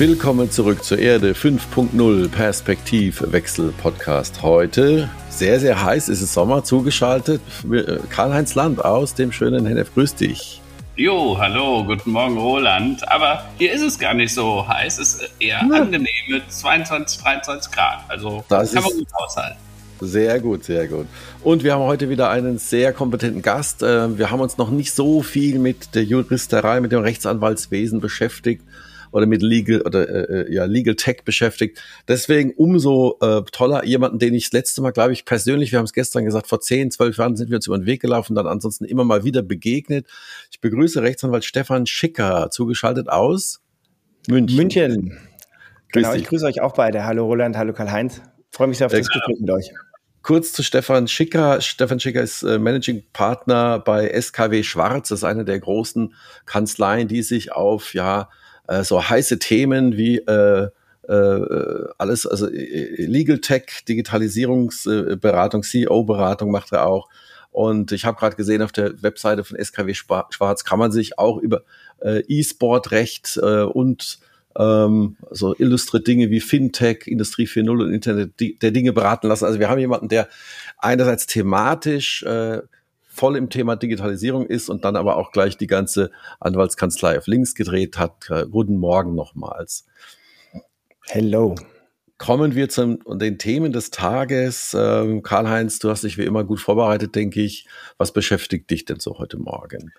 Willkommen zurück zur Erde 5.0 Perspektivwechsel Podcast. Heute sehr, sehr heiß ist es Sommer zugeschaltet. Äh, Karl-Heinz Land aus dem schönen Hennef. Grüß dich. Jo, hallo, guten Morgen Roland. Aber hier ist es gar nicht so heiß. Es ist eher ja. angenehm mit 22, 23 Grad. Also das kann man gut aushalten. Sehr gut, sehr gut. Und wir haben heute wieder einen sehr kompetenten Gast. Äh, wir haben uns noch nicht so viel mit der Juristerei, mit dem Rechtsanwaltswesen beschäftigt oder mit Legal oder äh, äh, ja Legal Tech beschäftigt. Deswegen umso äh, toller jemanden, den ich das letzte Mal, glaube ich, persönlich, wir haben es gestern gesagt, vor 10, 12 Jahren sind wir uns über den Weg gelaufen, dann ansonsten immer mal wieder begegnet. Ich begrüße Rechtsanwalt Stefan Schicker, zugeschaltet aus München. München. Genau, ich grüße euch auch beide. Hallo Roland, hallo Karl-Heinz. Freue mich sehr auf das Gespräch mit euch. Kurz zu Stefan Schicker. Stefan Schicker ist äh, Managing Partner bei SKW Schwarz. Das ist eine der großen Kanzleien, die sich auf ja äh, so heiße Themen wie äh, äh, alles, also äh, Legal Tech, Digitalisierungsberatung, CEO-Beratung macht er auch. Und ich habe gerade gesehen, auf der Webseite von SKW Schwarz kann man sich auch über äh, E-Sport-Recht äh, und ähm, so illustre Dinge wie Fintech, Industrie 4.0 und Internet der Dinge beraten lassen. Also wir haben jemanden, der einerseits thematisch äh, voll im Thema Digitalisierung ist und dann aber auch gleich die ganze Anwaltskanzlei auf links gedreht hat. Äh, guten Morgen nochmals. Hello. Kommen wir zu den Themen des Tages. Ähm, Karl-Heinz, du hast dich wie immer gut vorbereitet, denke ich. Was beschäftigt dich denn so heute Morgen?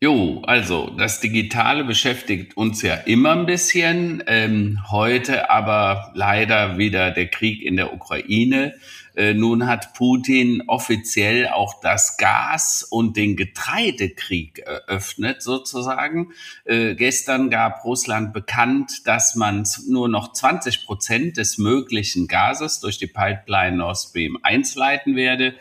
Jo, also das Digitale beschäftigt uns ja immer ein bisschen. Ähm, heute aber leider wieder der Krieg in der Ukraine. Äh, nun hat Putin offiziell auch das Gas- und den Getreidekrieg eröffnet, sozusagen. Äh, gestern gab Russland bekannt, dass man nur noch 20 Prozent des möglichen Gases durch die Pipeline Nord Stream 1 leiten werde.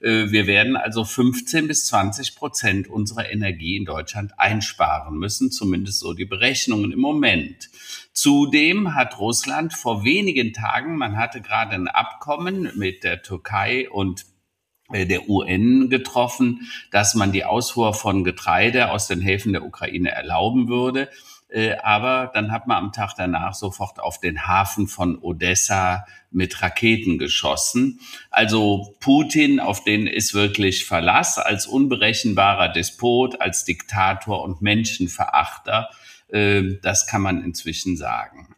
Äh, wir werden also 15 bis 20 Prozent unserer Energie in Deutschland einsparen müssen, zumindest so die Berechnungen im Moment. Zudem hat Russland vor wenigen Tagen, man hatte gerade ein Abkommen mit der Türkei und äh, der UN getroffen, dass man die Ausfuhr von Getreide aus den Häfen der Ukraine erlauben würde. Äh, aber dann hat man am Tag danach sofort auf den Hafen von Odessa mit Raketen geschossen. Also Putin, auf den ist wirklich Verlass als unberechenbarer Despot, als Diktator und Menschenverachter. Ähm, das kann man inzwischen sagen.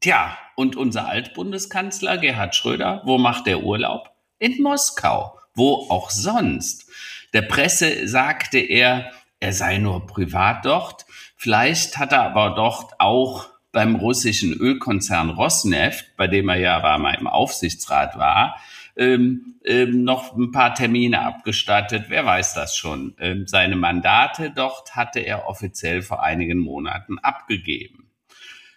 Tja, und unser Altbundeskanzler Gerhard Schröder, wo macht der Urlaub? In Moskau. Wo auch sonst. Der Presse sagte er, er sei nur privat dort. Vielleicht hat er aber dort auch beim russischen Ölkonzern Rosneft, bei dem er ja aber mal im Aufsichtsrat war, ähm, ähm, noch ein paar Termine abgestattet. Wer weiß das schon? Ähm, seine Mandate dort hatte er offiziell vor einigen Monaten abgegeben.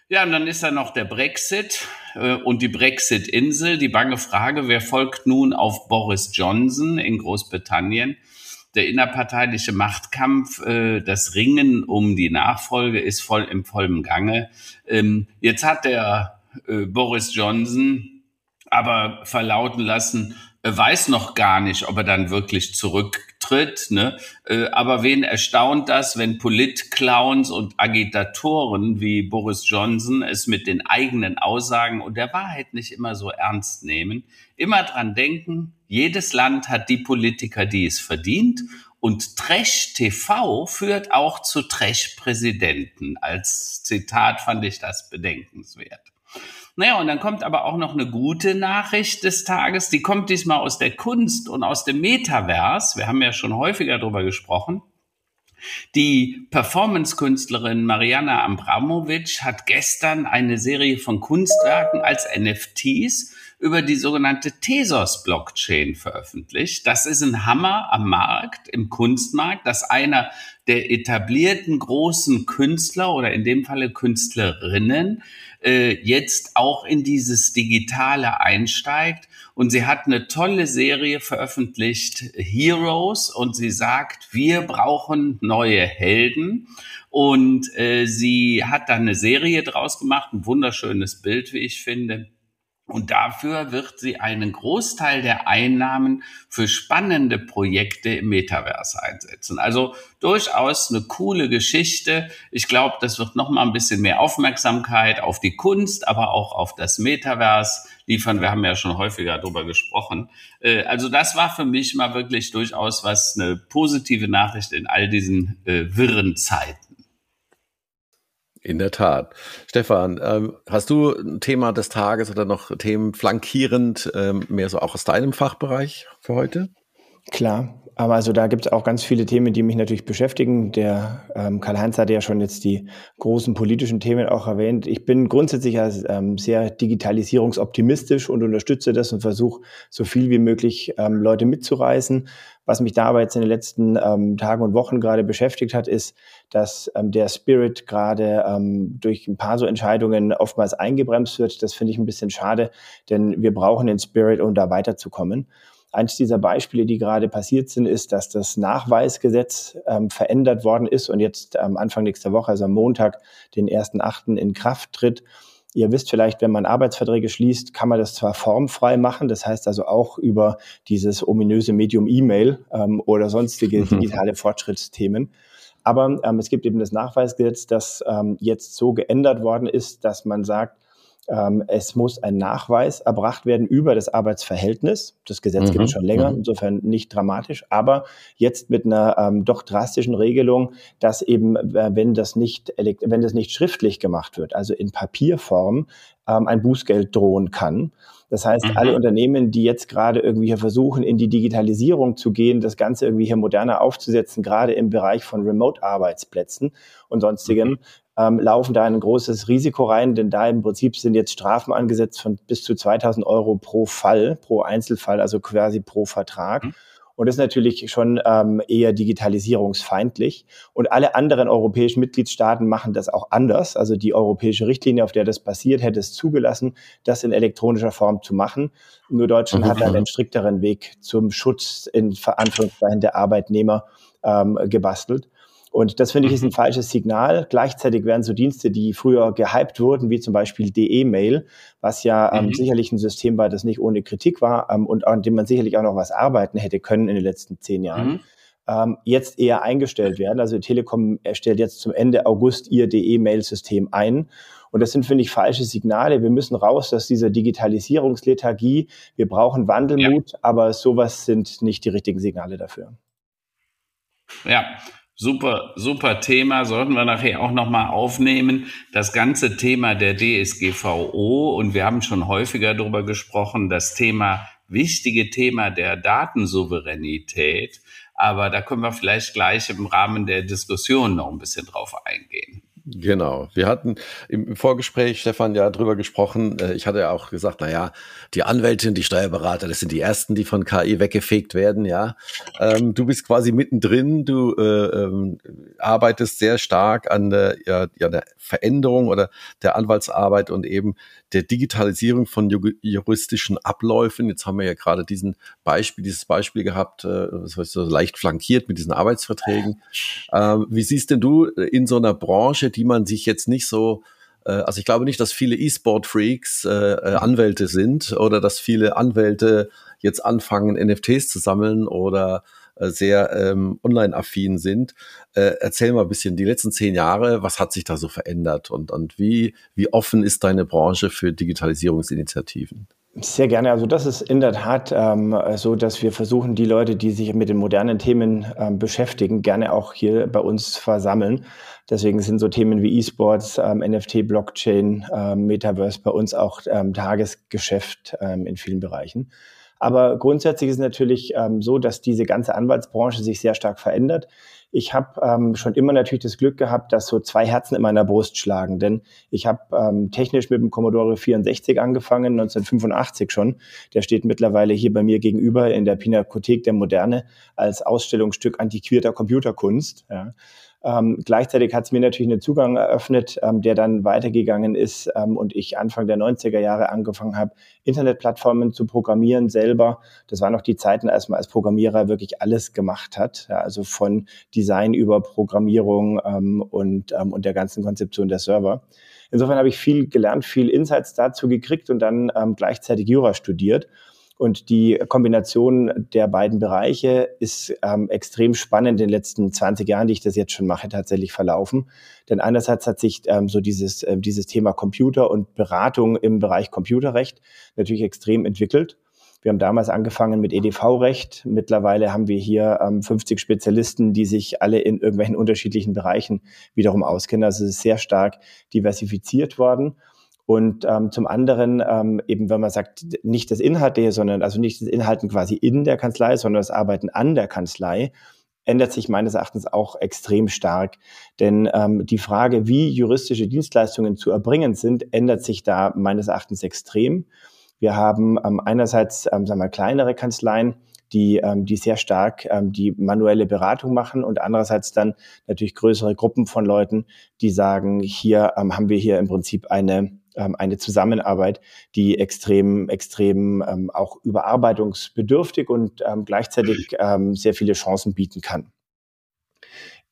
Ja, und dann ist da noch der Brexit äh, und die Brexit-Insel. Die bange Frage, wer folgt nun auf Boris Johnson in Großbritannien? Der innerparteiliche Machtkampf, äh, das Ringen um die Nachfolge ist voll im vollen Gange. Ähm, jetzt hat der äh, Boris Johnson aber verlauten lassen, er weiß noch gar nicht, ob er dann wirklich zurücktritt. Ne? Äh, aber wen erstaunt das, wenn Politclowns und Agitatoren wie Boris Johnson es mit den eigenen Aussagen und der Wahrheit nicht immer so ernst nehmen? Immer dran denken, jedes Land hat die Politiker, die es verdient. Und Trash TV führt auch zu Trash Präsidenten. Als Zitat fand ich das bedenkenswert. Naja, und dann kommt aber auch noch eine gute Nachricht des Tages. Die kommt diesmal aus der Kunst und aus dem Metaverse. Wir haben ja schon häufiger darüber gesprochen. Die Performance-Künstlerin Mariana Abramovic hat gestern eine Serie von Kunstwerken als NFTs über die sogenannte Tezos-Blockchain veröffentlicht. Das ist ein Hammer am Markt, im Kunstmarkt, dass einer der etablierten großen Künstler oder in dem Falle Künstlerinnen äh, jetzt auch in dieses Digitale einsteigt. Und sie hat eine tolle Serie veröffentlicht, Heroes, und sie sagt, wir brauchen neue Helden. Und äh, sie hat da eine Serie draus gemacht, ein wunderschönes Bild, wie ich finde. Und dafür wird sie einen Großteil der Einnahmen für spannende Projekte im Metaverse einsetzen. Also durchaus eine coole Geschichte. Ich glaube, das wird noch mal ein bisschen mehr Aufmerksamkeit auf die Kunst, aber auch auf das Metaverse liefern. Wir haben ja schon häufiger darüber gesprochen. Äh, also das war für mich mal wirklich durchaus was eine positive Nachricht in all diesen äh, wirren Zeiten. In der Tat. Stefan, ähm, hast du ein Thema des Tages oder noch Themen flankierend, ähm, mehr so auch aus deinem Fachbereich für heute? Klar, aber also da gibt es auch ganz viele Themen, die mich natürlich beschäftigen. Der ähm, Karl-Heinz hat ja schon jetzt die großen politischen Themen auch erwähnt. Ich bin grundsätzlich als, ähm, sehr digitalisierungsoptimistisch und unterstütze das und versuche so viel wie möglich ähm, Leute mitzureißen. Was mich da aber jetzt in den letzten ähm, Tagen und Wochen gerade beschäftigt hat, ist, dass ähm, der Spirit gerade ähm, durch ein paar so Entscheidungen oftmals eingebremst wird. Das finde ich ein bisschen schade, denn wir brauchen den Spirit, um da weiterzukommen. Eins dieser Beispiele, die gerade passiert sind, ist, dass das Nachweisgesetz ähm, verändert worden ist und jetzt ähm, Anfang nächster Woche, also am Montag, den 1.8. in Kraft tritt. Ihr wisst vielleicht, wenn man Arbeitsverträge schließt, kann man das zwar formfrei machen, das heißt also auch über dieses ominöse Medium E-Mail ähm, oder sonstige mhm. digitale Fortschrittsthemen. Aber ähm, es gibt eben das Nachweisgesetz, das ähm, jetzt so geändert worden ist, dass man sagt, ähm, es muss ein Nachweis erbracht werden über das Arbeitsverhältnis. Das Gesetz mhm. gibt es schon länger, mhm. insofern nicht dramatisch, aber jetzt mit einer ähm, doch drastischen Regelung, dass eben, äh, wenn das nicht, wenn das nicht schriftlich gemacht wird, also in Papierform, ähm, ein Bußgeld drohen kann. Das heißt, mhm. alle Unternehmen, die jetzt gerade irgendwie hier versuchen, in die Digitalisierung zu gehen, das Ganze irgendwie hier moderner aufzusetzen, gerade im Bereich von Remote-Arbeitsplätzen und sonstigem, mhm ähm, laufen da ein großes Risiko rein, denn da im Prinzip sind jetzt Strafen angesetzt von bis zu 2000 Euro pro Fall, pro Einzelfall, also quasi pro Vertrag. Mhm. Und das ist natürlich schon ähm, eher digitalisierungsfeindlich. Und alle anderen europäischen Mitgliedstaaten machen das auch anders. Also die europäische Richtlinie, auf der das passiert, hätte es zugelassen, das in elektronischer Form zu machen. Nur Deutschland mhm. hat einen strikteren Weg zum Schutz in Verantwortung der Arbeitnehmer ähm, gebastelt. Und das finde ich ist ein mhm. falsches Signal. Gleichzeitig werden so Dienste, die früher gehypt wurden, wie zum Beispiel DE-Mail, was ja ähm, mhm. sicherlich ein System war, das nicht ohne Kritik war ähm, und an dem man sicherlich auch noch was arbeiten hätte können in den letzten zehn Jahren. Mhm. Ähm, jetzt eher eingestellt werden. Also Telekom erstellt jetzt zum Ende August ihr DE-Mail-System ein. Und das sind, finde ich, falsche Signale. Wir müssen raus aus dieser Digitalisierungslethargie. Wir brauchen Wandelmut, ja. aber sowas sind nicht die richtigen Signale dafür. Ja, Super, super Thema, sollten wir nachher auch nochmal aufnehmen. Das ganze Thema der DSGVO und wir haben schon häufiger darüber gesprochen, das Thema, wichtige Thema der Datensouveränität. Aber da können wir vielleicht gleich im Rahmen der Diskussion noch ein bisschen drauf eingehen. Genau. Wir hatten im Vorgespräch, Stefan, ja drüber gesprochen. Äh, ich hatte ja auch gesagt, na ja, die Anwältin, die Steuerberater, das sind die ersten, die von KI weggefegt werden, ja. Ähm, du bist quasi mittendrin, du äh, ähm, arbeitest sehr stark an der, ja, ja, der Veränderung oder der Anwaltsarbeit und eben der Digitalisierung von juristischen Abläufen. Jetzt haben wir ja gerade diesen Beispiel, dieses Beispiel gehabt, äh, das heißt so leicht flankiert mit diesen Arbeitsverträgen. Ähm, wie siehst denn du in so einer Branche, die man sich jetzt nicht so äh, also ich glaube nicht, dass viele E-Sport-Freaks äh, äh, Anwälte sind oder dass viele Anwälte jetzt anfangen, NFTs zu sammeln oder äh, sehr ähm, online-affin sind. Äh, erzähl mal ein bisschen die letzten zehn Jahre, was hat sich da so verändert und, und wie, wie offen ist deine Branche für Digitalisierungsinitiativen? Sehr gerne. Also das ist in der Tat ähm, so, dass wir versuchen, die Leute, die sich mit den modernen Themen ähm, beschäftigen, gerne auch hier bei uns versammeln. Deswegen sind so Themen wie E-Sports, ähm, NFT, Blockchain, ähm, Metaverse bei uns auch ähm, Tagesgeschäft ähm, in vielen Bereichen. Aber grundsätzlich ist es natürlich ähm, so, dass diese ganze Anwaltsbranche sich sehr stark verändert. Ich habe ähm, schon immer natürlich das Glück gehabt, dass so zwei Herzen in meiner Brust schlagen. Denn ich habe technisch mit dem Commodore 64 angefangen, 1985 schon. Der steht mittlerweile hier bei mir gegenüber in der Pinakothek der Moderne als Ausstellungsstück antiquierter Computerkunst. Ja. Ähm, gleichzeitig hat es mir natürlich einen Zugang eröffnet, ähm, der dann weitergegangen ist ähm, und ich Anfang der 90er Jahre angefangen habe, Internetplattformen zu programmieren selber. Das waren noch die Zeiten, als man als Programmierer wirklich alles gemacht hat, ja, also von Design über Programmierung ähm, und, ähm, und der ganzen Konzeption der Server. insofern habe ich viel gelernt, viel Insights dazu gekriegt und dann ähm, gleichzeitig Jura studiert. Und die Kombination der beiden Bereiche ist ähm, extrem spannend in den letzten 20 Jahren, die ich das jetzt schon mache, tatsächlich verlaufen. Denn einerseits hat sich ähm, so dieses, äh, dieses Thema Computer und Beratung im Bereich Computerrecht natürlich extrem entwickelt. Wir haben damals angefangen mit EDV-Recht. Mittlerweile haben wir hier ähm, 50 Spezialisten, die sich alle in irgendwelchen unterschiedlichen Bereichen wiederum auskennen. Also es ist sehr stark diversifiziert worden. Und ähm, zum anderen ähm, eben, wenn man sagt, nicht das Inhaltliche, sondern also nicht das Inhalten quasi in der Kanzlei, sondern das Arbeiten an der Kanzlei, ändert sich meines Erachtens auch extrem stark. Denn ähm, die Frage, wie juristische Dienstleistungen zu erbringen sind, ändert sich da meines Erachtens extrem. Wir haben ähm, einerseits ähm, sagen wir, kleinere Kanzleien, die, ähm, die sehr stark ähm, die manuelle Beratung machen und andererseits dann natürlich größere Gruppen von Leuten, die sagen, hier ähm, haben wir hier im Prinzip eine ähm, eine Zusammenarbeit, die extrem, extrem ähm, auch überarbeitungsbedürftig und ähm, gleichzeitig ähm, sehr viele Chancen bieten kann.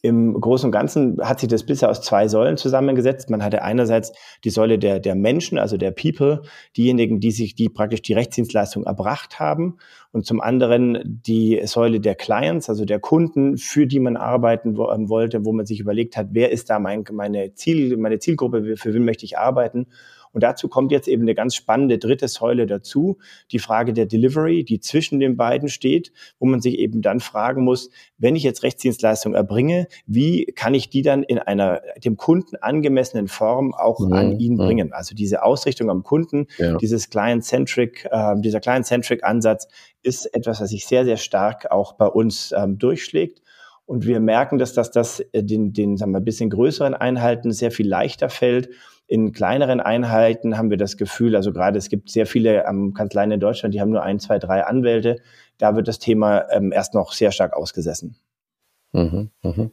Im Großen und Ganzen hat sich das bisher aus zwei Säulen zusammengesetzt. Man hatte einerseits die Säule der, der Menschen, also der People, diejenigen, die sich, die praktisch die Rechtsdienstleistung erbracht haben. Und zum anderen die Säule der Clients, also der Kunden, für die man arbeiten wo, ähm, wollte, wo man sich überlegt hat, wer ist da mein, meine Ziel, meine Zielgruppe, für wen möchte ich arbeiten? Und dazu kommt jetzt eben eine ganz spannende dritte Säule dazu, die Frage der Delivery, die zwischen den beiden steht, wo man sich eben dann fragen muss, wenn ich jetzt Rechtsdienstleistung erbringe, wie kann ich die dann in einer dem Kunden angemessenen Form auch mhm. an ihn mhm. bringen? Also diese Ausrichtung am Kunden, ja. dieses Client-Centric, äh, dieser Client-Centric Ansatz ist etwas, was sich sehr, sehr stark auch bei uns ähm, durchschlägt. Und wir merken, dass das, das äh, den, den sagen wir, bisschen größeren Einheiten sehr viel leichter fällt in kleineren Einheiten haben wir das Gefühl, also gerade es gibt sehr viele ähm, Kanzleien in Deutschland, die haben nur ein, zwei, drei Anwälte. Da wird das Thema ähm, erst noch sehr stark ausgesessen. Mhm, mh.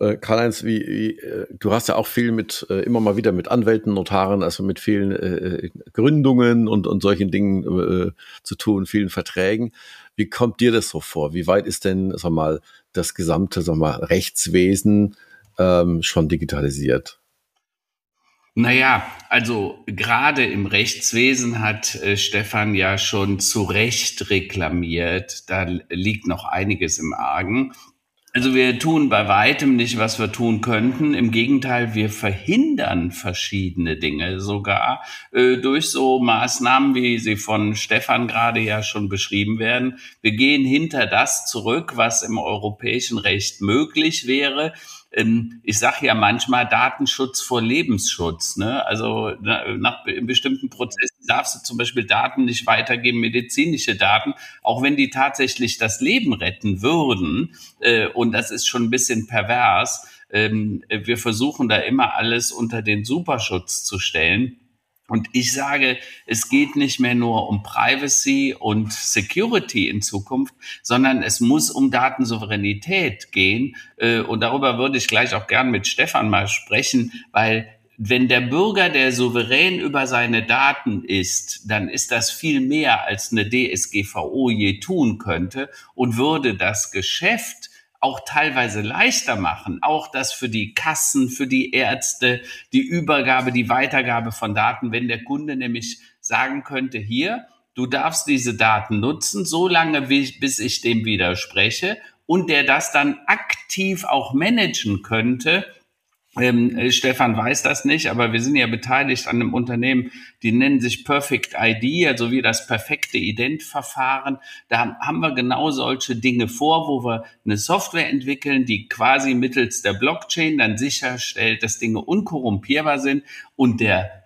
Äh, Karl-Heinz, wie, wie, äh, du hast ja auch viel mit, äh, immer mal wieder mit Anwälten, Notaren, also mit vielen Gründungen und, und solchen Dingen zu tun, vielen Verträgen. Wie kommt dir das so vor? Wie weit ist denn, sag mal, das gesamte, sag mal, Rechtswesen ähm, schon digitalisiert? Naja, also gerade im Rechtswesen hat äh, Stefan ja schon zu Recht reklamiert. Da liegt noch einiges im Argen. Also wir tun bei weitem nicht, was wir tun könnten. Im Gegenteil, wir verhindern verschiedene Dinge sogar äh, durch so Maßnahmen, wie sie von Stefan gerade ja schon beschrieben werden. Wir gehen hinter das zurück, was im europäischen Recht möglich wäre ähm, ich sage ja manchmal Datenschutz vor Lebensschutz. Ne? Also nach bestimmten Prozessen darfst du zum Beispiel Daten nicht weitergeben, medizinische Daten, auch wenn die tatsächlich das Leben retten würden. Äh, und das ist schon ein bisschen pervers. Ähm, wir versuchen da immer alles unter den Superschutz zu stellen. Und ich sage, es geht nicht mehr nur um Privacy und Security in Zukunft, sondern es muss um Datensouveränität gehen. Äh, und darüber würde ich gleich auch gern mit Stefan mal sprechen, weil wenn der Bürger der souverän über seine Daten ist, dann ist das viel mehr als eine DSGVO je tun könnte und würde das Geschäft auch teilweise leichter machen. Auch das für die Kassen, für die Ärzte, die Übergabe, die Weitergabe von Daten, wenn der Kunde nämlich sagen könnte, hier, du darfst diese Daten nutzen, so lange, bis ich dem widerspreche und der das dann aktiv auch managen könnte, ähm, äh, Stefan weiß das nicht, aber wir sind ja beteiligt an einem Unternehmen, die nennen sich Perfect ID, also wie das perfekte Identverfahren. Da haben wir genau solche Dinge vor, wo wir eine Software entwickeln, die quasi mittels der Blockchain dann sicherstellt, dass Dinge unkorrumpierbar sind und der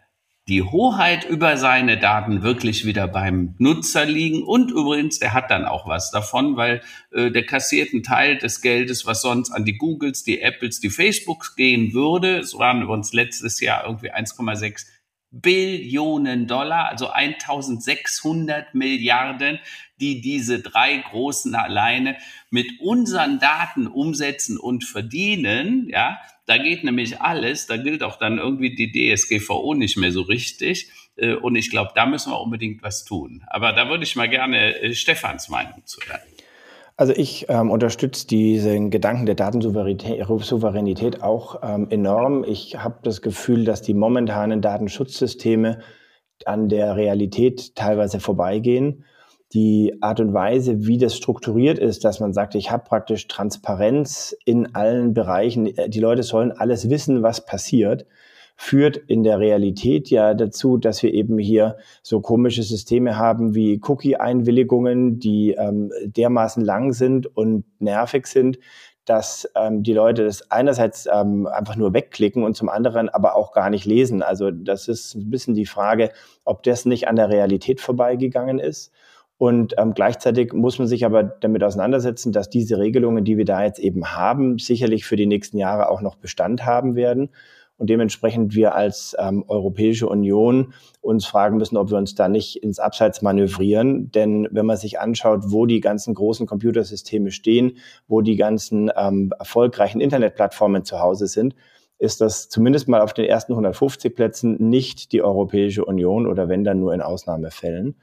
die Hoheit über seine Daten wirklich wieder beim Nutzer liegen. Und übrigens, der hat dann auch was davon, weil äh, der kassiert einen Teil des Geldes, was sonst an die Googles, die Apples, die Facebooks gehen würde. Es waren übrigens letztes Jahr irgendwie 1,6 Billionen Dollar, also 1600 Milliarden, die diese drei Großen alleine mit unseren Daten umsetzen und verdienen, ja, da geht nämlich alles, da gilt auch dann irgendwie die DSGVO nicht mehr so richtig. Äh, und ich glaube, da müssen wir unbedingt was tun. Aber da würde ich mal gerne äh, Stefans Meinung zu hören. Also ich ähm, unterstütze diesen Gedanken der Datensouveränität auch ähm, enorm. Ich habe das Gefühl, dass die momentanen Datenschutzsysteme an der Realität teilweise vorbeigehen. Die Art und Weise, wie das strukturiert ist, dass man sagt, ich habe praktisch Transparenz in allen Bereichen, die Leute sollen alles wissen, was passiert, führt in der Realität ja dazu, dass wir eben hier so komische Systeme haben wie Cookie-Einwilligungen, die ähm, dermaßen lang sind und nervig sind, dass ähm, die Leute das einerseits ähm, einfach nur wegklicken und zum anderen aber auch gar nicht lesen. Also das ist ein bisschen die Frage, ob das nicht an der Realität vorbeigegangen ist. Und ähm, gleichzeitig muss man sich aber damit auseinandersetzen, dass diese Regelungen, die wir da jetzt eben haben, sicherlich für die nächsten Jahre auch noch Bestand haben werden und dementsprechend wir als ähm, Europäische Union uns fragen müssen, ob wir uns da nicht ins Abseits manövrieren. Denn wenn man sich anschaut, wo die ganzen großen Computersysteme stehen, wo die ganzen ähm, erfolgreichen Internetplattformen zu Hause sind, ist das zumindest mal auf den ersten 150 Plätzen nicht die Europäische Union oder wenn dann nur in Ausnahmefällen.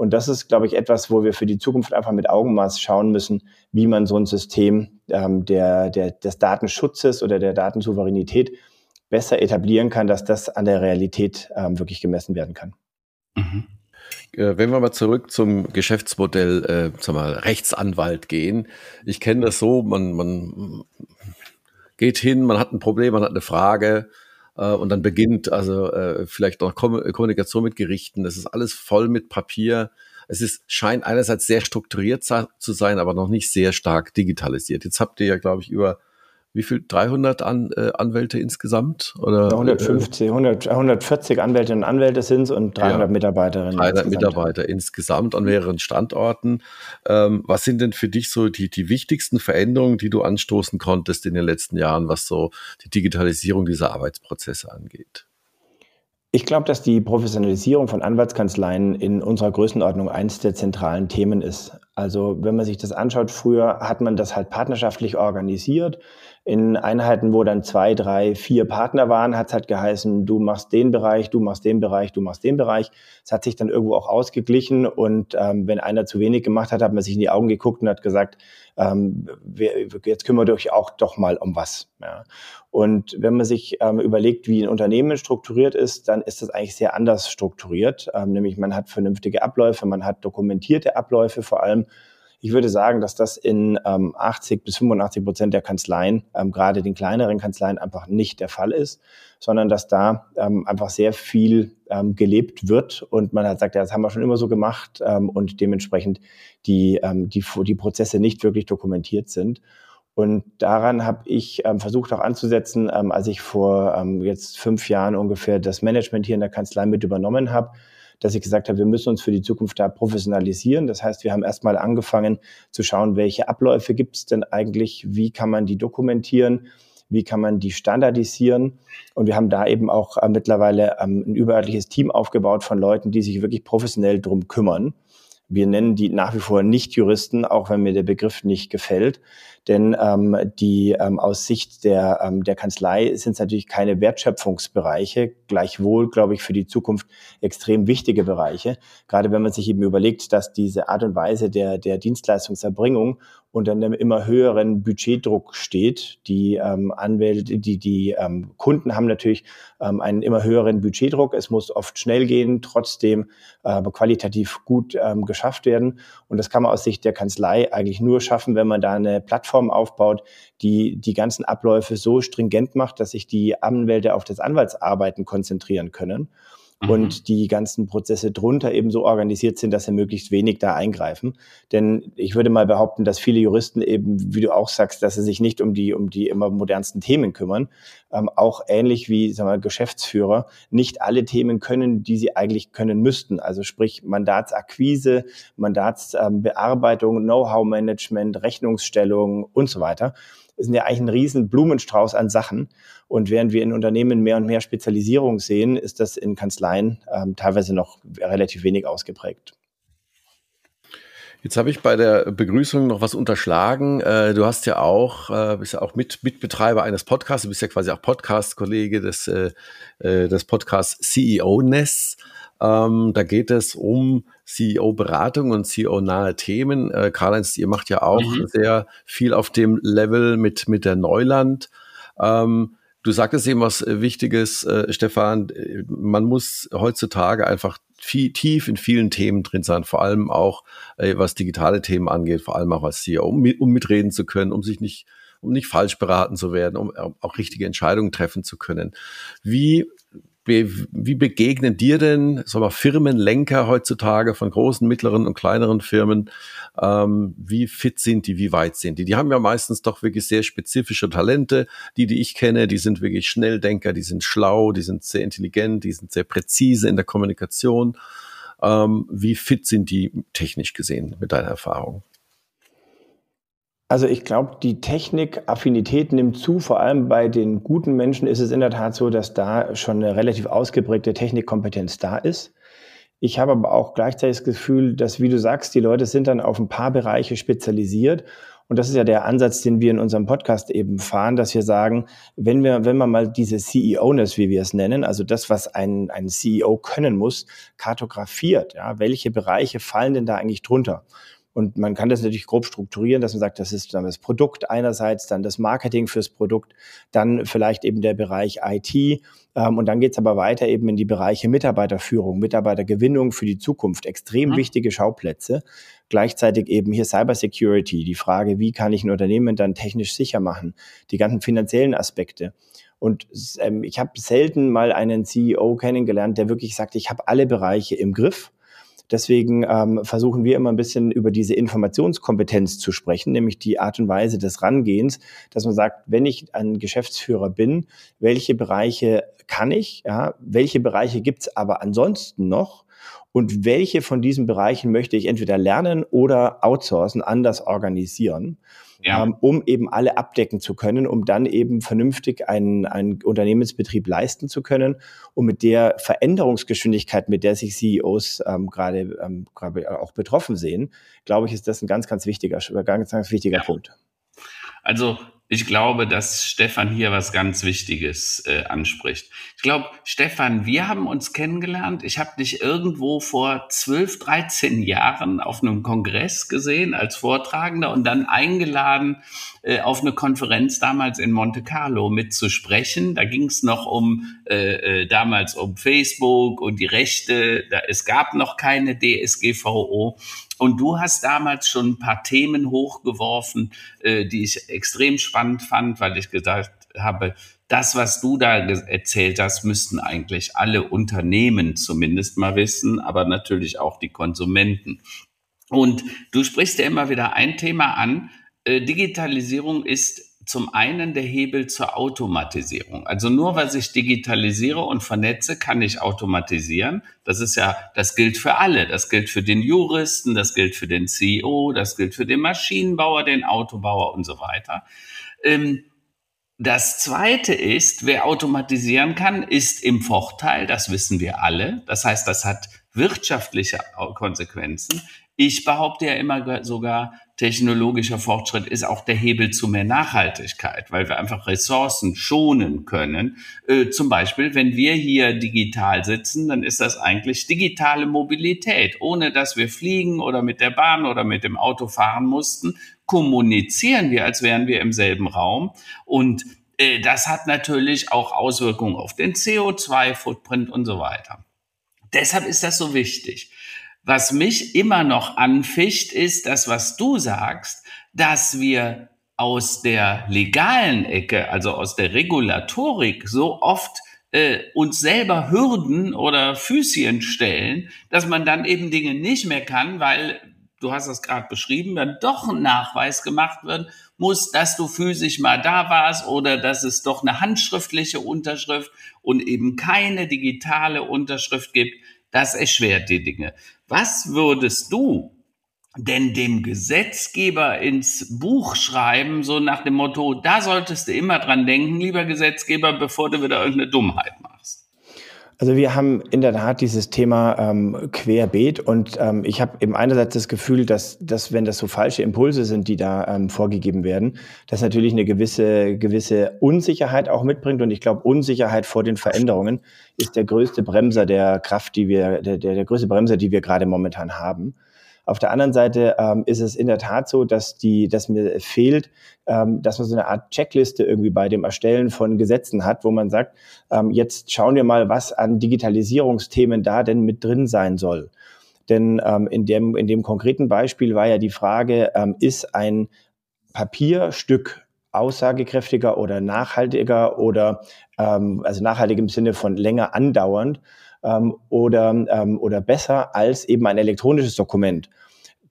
Und das ist, glaube ich, etwas, wo wir für die Zukunft einfach mit Augenmaß schauen müssen, wie man so ein System ähm, der, der, des Datenschutzes oder der Datensouveränität besser etablieren kann, dass das an der Realität ähm, wirklich gemessen werden kann. Mhm. Äh, wenn wir mal zurück zum Geschäftsmodell, äh, mal, Rechtsanwalt gehen. Ich kenne das so, man, man geht hin, man hat ein Problem, man hat eine Frage äh, und dann beginnt also äh, vielleicht noch Kom Kommunikation mit Gerichten. Das ist alles voll mit Papier. Es ist, scheint einerseits sehr strukturiert zu sein, aber noch nicht sehr stark digitalisiert. Jetzt habt ihr ja, glaube ich, über wie viel? 300 An, äh, Anwälte insgesamt? Oder, 150, 100, 140 Anwältinnen und Anwälte sind es und 300 ja, Mitarbeiterinnen. 300 insgesamt. Mitarbeiter insgesamt an mehreren Standorten. Ähm, was sind denn für dich so die, die wichtigsten Veränderungen, die du anstoßen konntest in den letzten Jahren, was so die Digitalisierung dieser Arbeitsprozesse angeht? Ich glaube, dass die Professionalisierung von Anwaltskanzleien in unserer Größenordnung eines der zentralen Themen ist. Also wenn man sich das anschaut, früher hat man das halt partnerschaftlich organisiert in Einheiten, wo dann zwei, drei, vier Partner waren, hat es halt geheißen, du machst den Bereich, du machst den Bereich, du machst den Bereich. Es hat sich dann irgendwo auch ausgeglichen und ähm, wenn einer zu wenig gemacht hat, hat man sich in die Augen geguckt und hat gesagt, ähm, wir, jetzt kümmert euch auch doch mal um was. Ja. Und wenn man sich ähm, überlegt, wie ein Unternehmen strukturiert ist, dann ist das eigentlich sehr anders strukturiert. Ähm, nämlich man hat vernünftige Abläufe, man hat dokumentierte Abläufe vor allem ich würde sagen, dass das in ähm, 80 bis 85 Prozent der Kanzleien, ähm, gerade den kleineren Kanzleien, einfach nicht der Fall ist, sondern dass da ähm, einfach sehr viel ähm, gelebt wird und man hat sagt, ja, das haben wir schon immer so gemacht ähm, und dementsprechend die, ähm, die, die Prozesse nicht wirklich dokumentiert sind. Und daran habe ich ähm, versucht auch anzusetzen, ähm, als ich vor ähm, jetzt fünf Jahren ungefähr das Management hier in der Kanzlei mit übernommen habe dass ich gesagt habe, wir müssen uns für die Zukunft da professionalisieren. Das heißt, wir haben erstmal angefangen zu schauen, welche Abläufe gibt es denn eigentlich, wie kann man die dokumentieren, wie kann man die standardisieren. Und wir haben da eben auch äh, mittlerweile ähm, ein überörtliches Team aufgebaut von Leuten, die sich wirklich professionell drum kümmern. Wir nennen die nach wie vor nicht Juristen, auch wenn mir der Begriff nicht gefällt. Denn ähm, die ähm, aus Sicht der, ähm, der Kanzlei sind es natürlich keine Wertschöpfungsbereiche, gleichwohl, glaube ich, für die Zukunft extrem wichtige Bereiche. Gerade wenn man sich eben überlegt, dass diese Art und Weise der, der Dienstleistungserbringung unter einem immer höheren Budgetdruck steht. Die ähm, Anwälte, die, die ähm, Kunden haben natürlich ähm, einen immer höheren Budgetdruck. Es muss oft schnell gehen, trotzdem äh, qualitativ gut ähm, geschafft werden. Und das kann man aus Sicht der Kanzlei eigentlich nur schaffen, wenn man da eine Plattform aufbaut, die die ganzen Abläufe so stringent macht, dass sich die Anwälte auf das Anwaltsarbeiten konzentrieren können und mhm. die ganzen Prozesse drunter eben so organisiert sind, dass sie möglichst wenig da eingreifen. Denn ich würde mal behaupten, dass viele Juristen eben, wie du auch sagst, dass sie sich nicht um die, um die immer modernsten Themen kümmern. Ähm, auch ähnlich wie sagen wir, Geschäftsführer nicht alle Themen können, die sie eigentlich können müssten. Also sprich Mandatsakquise, Mandatsbearbeitung, Know-how-Management, Rechnungsstellung und so weiter sind ja eigentlich ein riesen Blumenstrauß an Sachen. Und während wir in Unternehmen mehr und mehr Spezialisierung sehen, ist das in Kanzleien ähm, teilweise noch relativ wenig ausgeprägt. Jetzt habe ich bei der Begrüßung noch was unterschlagen. Äh, du hast ja auch, äh, bist ja auch mit, Mitbetreiber eines Podcasts, du bist ja quasi auch Podcast-Kollege des, äh, des Podcasts CEO Ness. Ähm, da geht es um CEO-Beratung und CEO-nahe Themen. Äh, Karl-Heinz, ihr macht ja auch mhm. sehr viel auf dem Level mit, mit der Neuland. Ähm, du sagtest eben was Wichtiges, äh, Stefan. Man muss heutzutage einfach viel, tief in vielen Themen drin sein, vor allem auch äh, was digitale Themen angeht, vor allem auch als CEO, um, um mitreden zu können, um sich nicht um nicht falsch beraten zu werden, um auch richtige Entscheidungen treffen zu können. Wie wie begegnen dir denn sagen wir, Firmenlenker heutzutage von großen, mittleren und kleineren Firmen? Ähm, wie fit sind die? Wie weit sind die? Die haben ja meistens doch wirklich sehr spezifische Talente. Die, die ich kenne, die sind wirklich Schnelldenker, die sind schlau, die sind sehr intelligent, die sind sehr präzise in der Kommunikation. Ähm, wie fit sind die technisch gesehen mit deiner Erfahrung? Also ich glaube, die Technikaffinität nimmt zu. Vor allem bei den guten Menschen ist es in der Tat so, dass da schon eine relativ ausgeprägte Technikkompetenz da ist. Ich habe aber auch gleichzeitig das Gefühl, dass, wie du sagst, die Leute sind dann auf ein paar Bereiche spezialisiert. Und das ist ja der Ansatz, den wir in unserem Podcast eben fahren, dass wir sagen, wenn wir, wenn man mal diese CEO-ness, wie wir es nennen, also das, was ein, ein CEO können muss, kartografiert, ja, welche Bereiche fallen denn da eigentlich drunter? Und man kann das natürlich grob strukturieren, dass man sagt, das ist dann das Produkt einerseits, dann das Marketing fürs Produkt, dann vielleicht eben der Bereich IT. Ähm, und dann geht's aber weiter eben in die Bereiche Mitarbeiterführung, Mitarbeitergewinnung für die Zukunft. Extrem mhm. wichtige Schauplätze. Gleichzeitig eben hier Cybersecurity, die Frage, wie kann ich ein Unternehmen dann technisch sicher machen, die ganzen finanziellen Aspekte. Und ähm, ich habe selten mal einen CEO kennengelernt, der wirklich sagt, ich habe alle Bereiche im Griff Deswegen ähm, versuchen wir immer ein bisschen über diese Informationskompetenz zu sprechen, nämlich die Art und Weise des Rangehens, dass man sagt, wenn ich ein Geschäftsführer bin, welche Bereiche kann ich, ja, welche Bereiche gibt's aber ansonsten noch? Und welche von diesen Bereichen möchte ich entweder lernen oder outsourcen, anders organisieren ja. ähm, um eben alle abdecken zu können, um dann eben vernünftig einen, einen Unternehmensbetrieb leisten zu können und mit der Veränderungsgeschwindigkeit, mit der sich CEOs ähm, gerade ähm, auch betroffen sehen, glaube ich, ist das ein ganz, ganz wichtiger, ganz, ganz wichtiger ja. Punkt. Also ich glaube, dass Stefan hier was ganz Wichtiges äh, anspricht. Ich glaube, Stefan, wir haben uns kennengelernt. Ich habe dich irgendwo vor 12, 13 Jahren auf einem Kongress gesehen als Vortragender und dann eingeladen, äh, auf eine Konferenz damals in Monte Carlo mitzusprechen. Da ging es noch um äh, äh, damals um Facebook und die Rechte. Da, es gab noch keine DSGVO. Und du hast damals schon ein paar Themen hochgeworfen, äh, die ich extrem spannend fand, weil ich gesagt habe, das, was du da erzählt hast, müssten eigentlich alle Unternehmen zumindest mal wissen, aber natürlich auch die Konsumenten. Und du sprichst ja immer wieder ein Thema an. Äh, Digitalisierung ist zum einen der Hebel zur Automatisierung. Also nur weil ich digitalisiere und vernetze, kann ich automatisieren. Das ist ja, das gilt für alle. Das gilt für den Juristen, das gilt für den CEO, das gilt für den Maschinenbauer, den Autobauer und so weiter. Ähm, das zweite ist, wer automatisieren kann, ist im Vorteil. Das wissen wir alle. Das heißt, das hat wirtschaftliche Konsequenzen. Ich behaupte ja immer sogar, technologischer Fortschritt ist auch der Hebel zu mehr Nachhaltigkeit, weil wir einfach Ressourcen schonen können. Äh, zum Beispiel, wenn wir hier digital sitzen, dann ist das eigentlich digitale Mobilität. Ohne dass wir fliegen oder mit der Bahn oder mit dem Auto fahren mussten, kommunizieren wir, als wären wir im selben Raum. Und äh, das hat natürlich auch Auswirkungen auf den CO2-Footprint und so weiter. Deshalb ist das so wichtig. Was mich immer noch anficht, ist das, was du sagst, dass wir aus der legalen Ecke, also aus der Regulatorik, so oft äh, uns selber Hürden oder Füßchen stellen, dass man dann eben Dinge nicht mehr kann, weil du hast das gerade beschrieben, dann doch ein Nachweis gemacht wird muss, dass du physisch mal da warst oder dass es doch eine handschriftliche Unterschrift und eben keine digitale Unterschrift gibt. Das erschwert die Dinge. Was würdest du denn dem Gesetzgeber ins Buch schreiben, so nach dem Motto, da solltest du immer dran denken, lieber Gesetzgeber, bevor du wieder irgendeine Dummheit machst? Also wir haben in der Tat dieses Thema ähm, querbeet und ähm, ich habe eben einerseits das Gefühl, dass, dass wenn das so falsche Impulse sind, die da ähm, vorgegeben werden, das natürlich eine gewisse, gewisse Unsicherheit auch mitbringt und ich glaube, Unsicherheit vor den Veränderungen ist der größte Bremser der Kraft, die wir, der, der, der größte Bremser, die wir gerade momentan haben. Auf der anderen Seite ähm, ist es in der Tat so, dass die, dass mir fehlt, ähm, dass man so eine Art Checkliste irgendwie bei dem Erstellen von Gesetzen hat, wo man sagt, ähm, jetzt schauen wir mal, was an Digitalisierungsthemen da denn mit drin sein soll. Denn ähm, in, dem, in dem konkreten Beispiel war ja die Frage, ähm, ist ein Papierstück aussagekräftiger oder nachhaltiger oder ähm, also nachhaltig im Sinne von länger andauernd ähm, oder, ähm, oder besser als eben ein elektronisches Dokument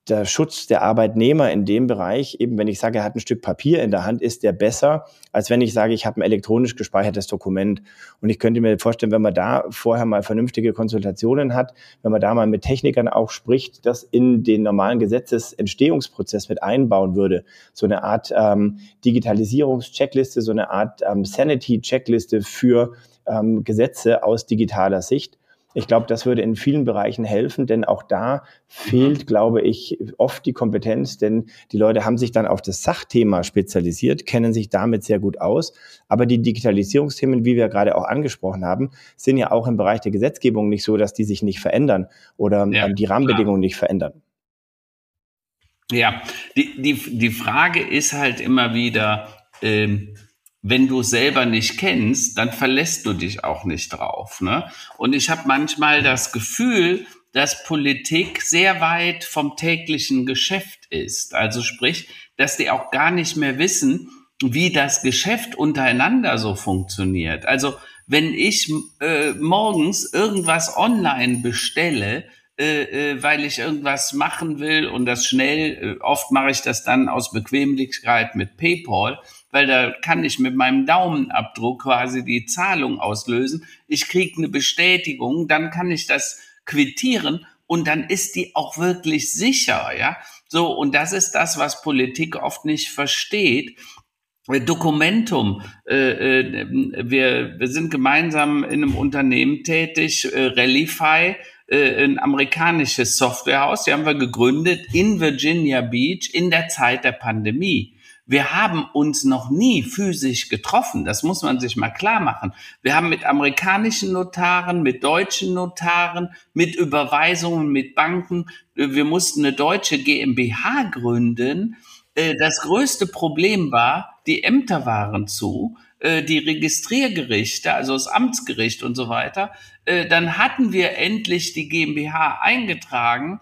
der Schutz der Arbeitnehmer in dem Bereich, eben wenn ich sage, er hat ein Stück Papier in der Hand, ist der besser, als wenn ich sage, ich habe ein elektronisch gespeichertes Dokument. Und ich könnte mir vorstellen, wenn man da vorher mal vernünftige Konsultationen hat, wenn man da mal mit Technikern auch spricht, das in den normalen Gesetzesentstehungsprozess mit einbauen würde. So eine Art ähm, Digitalisierungscheckliste, so eine Art ähm, Sanity-Checkliste für ähm, Gesetze aus digitaler Sicht. Ich glaube, das würde in vielen Bereichen helfen, denn auch da fehlt, glaube ich, oft die Kompetenz, denn die Leute haben sich dann auf das Sachthema spezialisiert, kennen sich damit sehr gut aus. Aber die Digitalisierungsthemen, wie wir gerade auch angesprochen haben, sind ja auch im Bereich der Gesetzgebung nicht so, dass die sich nicht verändern oder ja, ähm, die Rahmenbedingungen klar. nicht verändern. Ja, die, die, die Frage ist halt immer wieder, ähm, wenn du selber nicht kennst, dann verlässt du dich auch nicht drauf. Ne? Und ich habe manchmal das Gefühl, dass Politik sehr weit vom täglichen Geschäft ist. Also sprich, dass die auch gar nicht mehr wissen, wie das Geschäft untereinander so funktioniert. Also wenn ich äh, morgens irgendwas online bestelle, äh, äh, weil ich irgendwas machen will und das schnell, äh, oft mache ich das dann aus Bequemlichkeit mit PayPal, weil da kann ich mit meinem Daumenabdruck quasi die Zahlung auslösen. Ich kriege eine Bestätigung, dann kann ich das quittieren und dann ist die auch wirklich sicher, ja. So, und das ist das, was Politik oft nicht versteht. Dokumentum. Äh, äh, wir, sind gemeinsam in einem Unternehmen tätig, äh, äh, ein amerikanisches Softwarehaus. Die haben wir gegründet in Virginia Beach in der Zeit der Pandemie. Wir haben uns noch nie physisch getroffen. Das muss man sich mal klar machen. Wir haben mit amerikanischen Notaren, mit deutschen Notaren, mit Überweisungen, mit Banken, wir mussten eine deutsche GmbH gründen. Äh, das größte Problem war, die Ämter waren zu äh, die Registriergerichte, also das Amtsgericht und so weiter, äh, dann hatten wir endlich die GmbH eingetragen,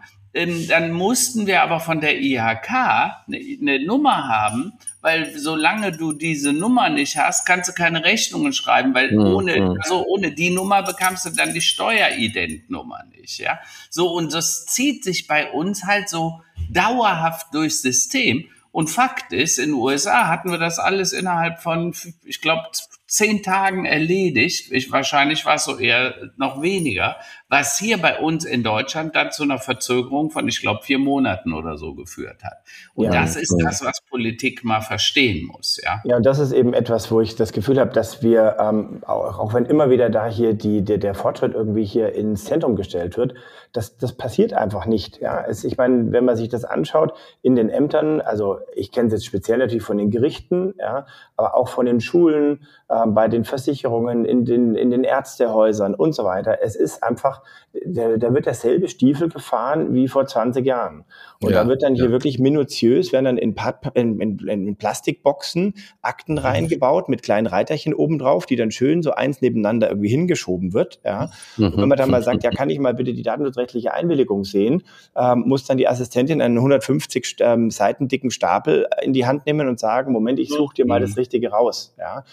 dann mussten wir aber von der IHK eine, eine Nummer haben, weil solange du diese Nummer nicht hast, kannst du keine Rechnungen schreiben, weil mhm. ohne, also ohne die Nummer bekamst du dann die Steueridentnummer nicht, ja. So, und das zieht sich bei uns halt so dauerhaft durchs System. Und Fakt ist, in den USA hatten wir das alles innerhalb von, ich glaube, zehn Tagen erledigt. Ich, wahrscheinlich war es so eher noch weniger, was hier bei uns in Deutschland dann zu einer Verzögerung von, ich glaube, vier Monaten oder so geführt hat. Und ja, das ist das, was Politik mal verstehen muss. Ja, ja und das ist eben etwas, wo ich das Gefühl habe, dass wir, ähm, auch, auch wenn immer wieder da hier die, der, der Fortschritt irgendwie hier ins Zentrum gestellt wird, das, das passiert einfach nicht. Ja, es, ich meine, wenn man sich das anschaut in den Ämtern, also ich kenne es jetzt speziell natürlich von den Gerichten, ja, aber auch von den Schulen, äh, bei den Versicherungen, in den, in den Ärztehäusern und so weiter. Es ist einfach, da, da wird derselbe Stiefel gefahren wie vor 20 Jahren. Und ja, da wird dann hier ja. wirklich minutiös, werden dann in, in, in, in Plastikboxen Akten mhm. reingebaut mit kleinen Reiterchen obendrauf, die dann schön so eins nebeneinander irgendwie hingeschoben wird. Ja. Mhm. Und wenn man dann mal sagt, ja, kann ich mal bitte die datenschutzrechtliche Einwilligung sehen, ähm, muss dann die Assistentin einen 150 ähm, Seiten dicken Stapel in die Hand nehmen und sagen, Moment, ich suche dir mal das mhm. Richtige raus. Ja.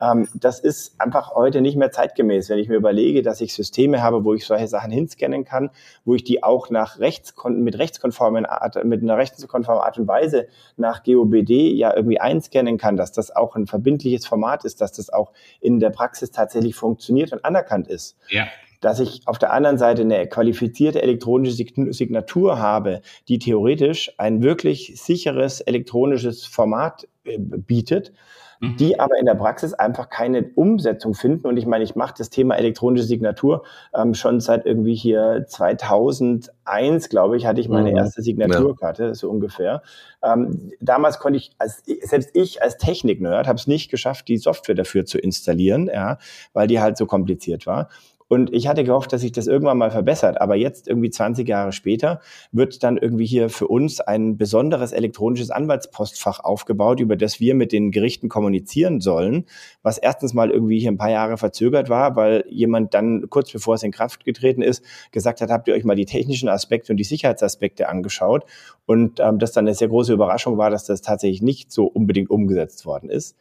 Ähm, das ist einfach heute nicht mehr zeitgemäß. Wenn ich mir überlege, dass ich Systeme habe, wo ich solche Sachen hinscannen kann, wo ich die auch nach rechtskon mit rechtskonformen Art, mit einer rechtskonformen Art und Weise nach GOBD ja irgendwie einscannen kann, dass das auch ein verbindliches Format ist, dass das auch in der Praxis tatsächlich funktioniert und anerkannt ist. Ja dass ich auf der anderen Seite eine qualifizierte elektronische Signatur habe, die theoretisch ein wirklich sicheres elektronisches Format äh, bietet, mhm. die aber in der Praxis einfach keine Umsetzung finden. Und ich meine, ich mache das Thema elektronische Signatur ähm, schon seit irgendwie hier 2001, glaube ich, hatte ich meine mhm. erste Signaturkarte, ja. so ungefähr. Ähm, damals konnte ich, als, selbst ich als Technik-Nerd, habe es nicht geschafft, die Software dafür zu installieren, ja, weil die halt so kompliziert war. Und ich hatte gehofft, dass sich das irgendwann mal verbessert. Aber jetzt, irgendwie 20 Jahre später, wird dann irgendwie hier für uns ein besonderes elektronisches Anwaltspostfach aufgebaut, über das wir mit den Gerichten kommunizieren sollen, was erstens mal irgendwie hier ein paar Jahre verzögert war, weil jemand dann kurz bevor es in Kraft getreten ist, gesagt hat, habt ihr euch mal die technischen Aspekte und die Sicherheitsaspekte angeschaut? Und ähm, das dann eine sehr große Überraschung war, dass das tatsächlich nicht so unbedingt umgesetzt worden ist.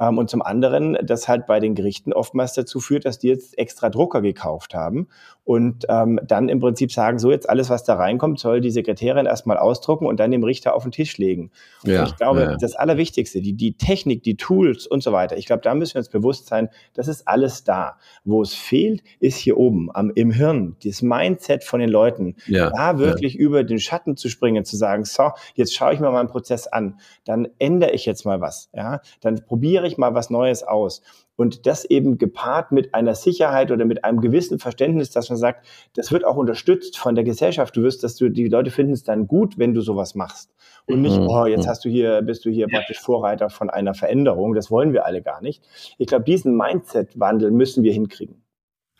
Ähm, und zum anderen, das halt bei den Gerichten oftmals dazu führt, dass die jetzt extra Drucker gekauft haben und ähm, dann im Prinzip sagen, so jetzt alles, was da reinkommt, soll die Sekretärin erstmal ausdrucken und dann dem Richter auf den Tisch legen. Ja, ich glaube, ja. das Allerwichtigste, die, die Technik, die Tools und so weiter, ich glaube, da müssen wir uns bewusst sein, das ist alles da. Wo es fehlt, ist hier oben am, im Hirn, das Mindset von den Leuten, ja, da wirklich über den Schatten zu springen, zu sagen, so, jetzt schaue ich mir mal einen Prozess an, dann ändere ich jetzt mal was, ja, dann probiere ich mal was Neues aus. Und das eben gepaart mit einer Sicherheit oder mit einem gewissen Verständnis, dass man sagt, das wird auch unterstützt von der Gesellschaft. Du wirst, dass du, die Leute finden es dann gut, wenn du sowas machst. Und nicht, mhm. oh, jetzt hast du hier, bist du hier praktisch Vorreiter von einer Veränderung. Das wollen wir alle gar nicht. Ich glaube, diesen Mindset-Wandel müssen wir hinkriegen.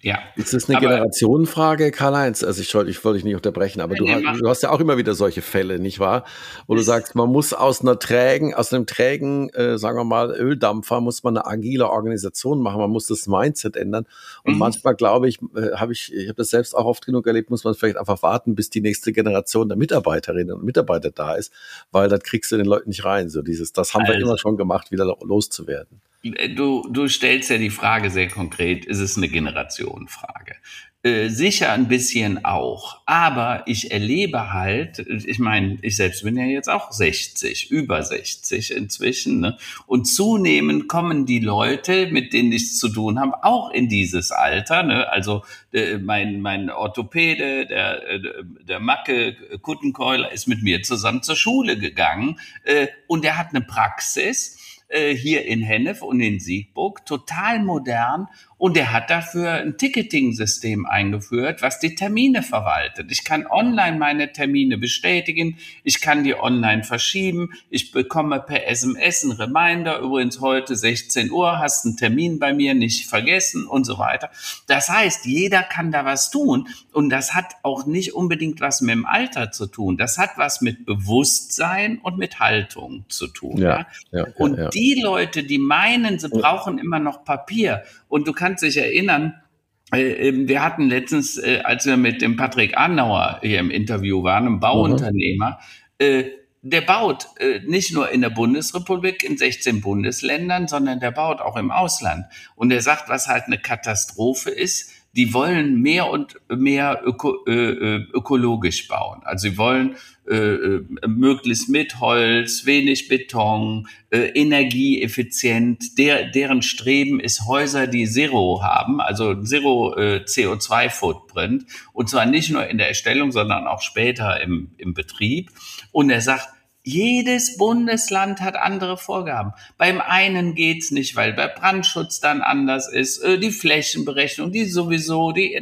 Ja. Ist das eine Generationenfrage, Karl-Heinz? Also ich wollte ich wollte dich nicht unterbrechen, aber du, hast, du hast ja auch immer wieder solche Fälle, nicht wahr? Wo du sagst, man muss aus einer trägen, aus einem trägen, äh, sagen wir mal, Öldampfer, muss man eine agile Organisation machen, man muss das Mindset ändern. Und mhm. manchmal glaube ich, äh, habe ich, ich habe das selbst auch oft genug erlebt, muss man vielleicht einfach warten, bis die nächste Generation der Mitarbeiterinnen und Mitarbeiter da ist, weil das kriegst du den Leuten nicht rein. So dieses, das haben also. wir immer schon gemacht, wieder loszuwerden. Du, du stellst ja die Frage sehr konkret, ist es eine Generationenfrage? Äh, sicher ein bisschen auch, aber ich erlebe halt, ich meine, ich selbst bin ja jetzt auch 60, über 60 inzwischen, ne? und zunehmend kommen die Leute, mit denen ich zu tun habe, auch in dieses Alter. Ne? Also äh, mein, mein Orthopäde, der, äh, der Macke Kuttenkeuler ist mit mir zusammen zur Schule gegangen äh, und er hat eine Praxis äh, hier in Hennef und in Siegburg, total modern und er hat dafür ein Ticketing-System eingeführt, was die Termine verwaltet. Ich kann online meine Termine bestätigen, ich kann die online verschieben, ich bekomme per SMS einen Reminder, übrigens heute 16 Uhr, hast einen Termin bei mir, nicht vergessen und so weiter. Das heißt, jeder kann da was tun und das hat auch nicht unbedingt was mit dem Alter zu tun. Das hat was mit Bewusstsein und mit Haltung zu tun. Ja, ja? ja und die Leute, die meinen, sie brauchen immer noch Papier und du kannst dich erinnern, äh, ähm, wir hatten letztens, äh, als wir mit dem Patrick Annauer hier im Interview waren, einem Bauunternehmer, mhm. der baut nicht nur in der Bundesrepublik, in 16 Bundesländern, sondern der baut auch im Ausland. Und er sagt, was halt eine Katastrophe ist, die wollen mehr und mehr öko, äh, ökologisch bauen. Also sie wollen äh, äh, möglichst mit Holz, wenig Beton, äh, energieeffizient. Der, deren Streben ist Häuser, die Zero haben, also Zero äh, CO2-Footprint. Und zwar nicht nur in der Erstellung, sondern auch später im, im Betrieb. Und er sagt, jedes Bundesland hat andere Vorgaben. Beim einen geht's nicht, weil bei Brandschutz dann anders ist, äh, die Flächenberechnung, die sowieso, die,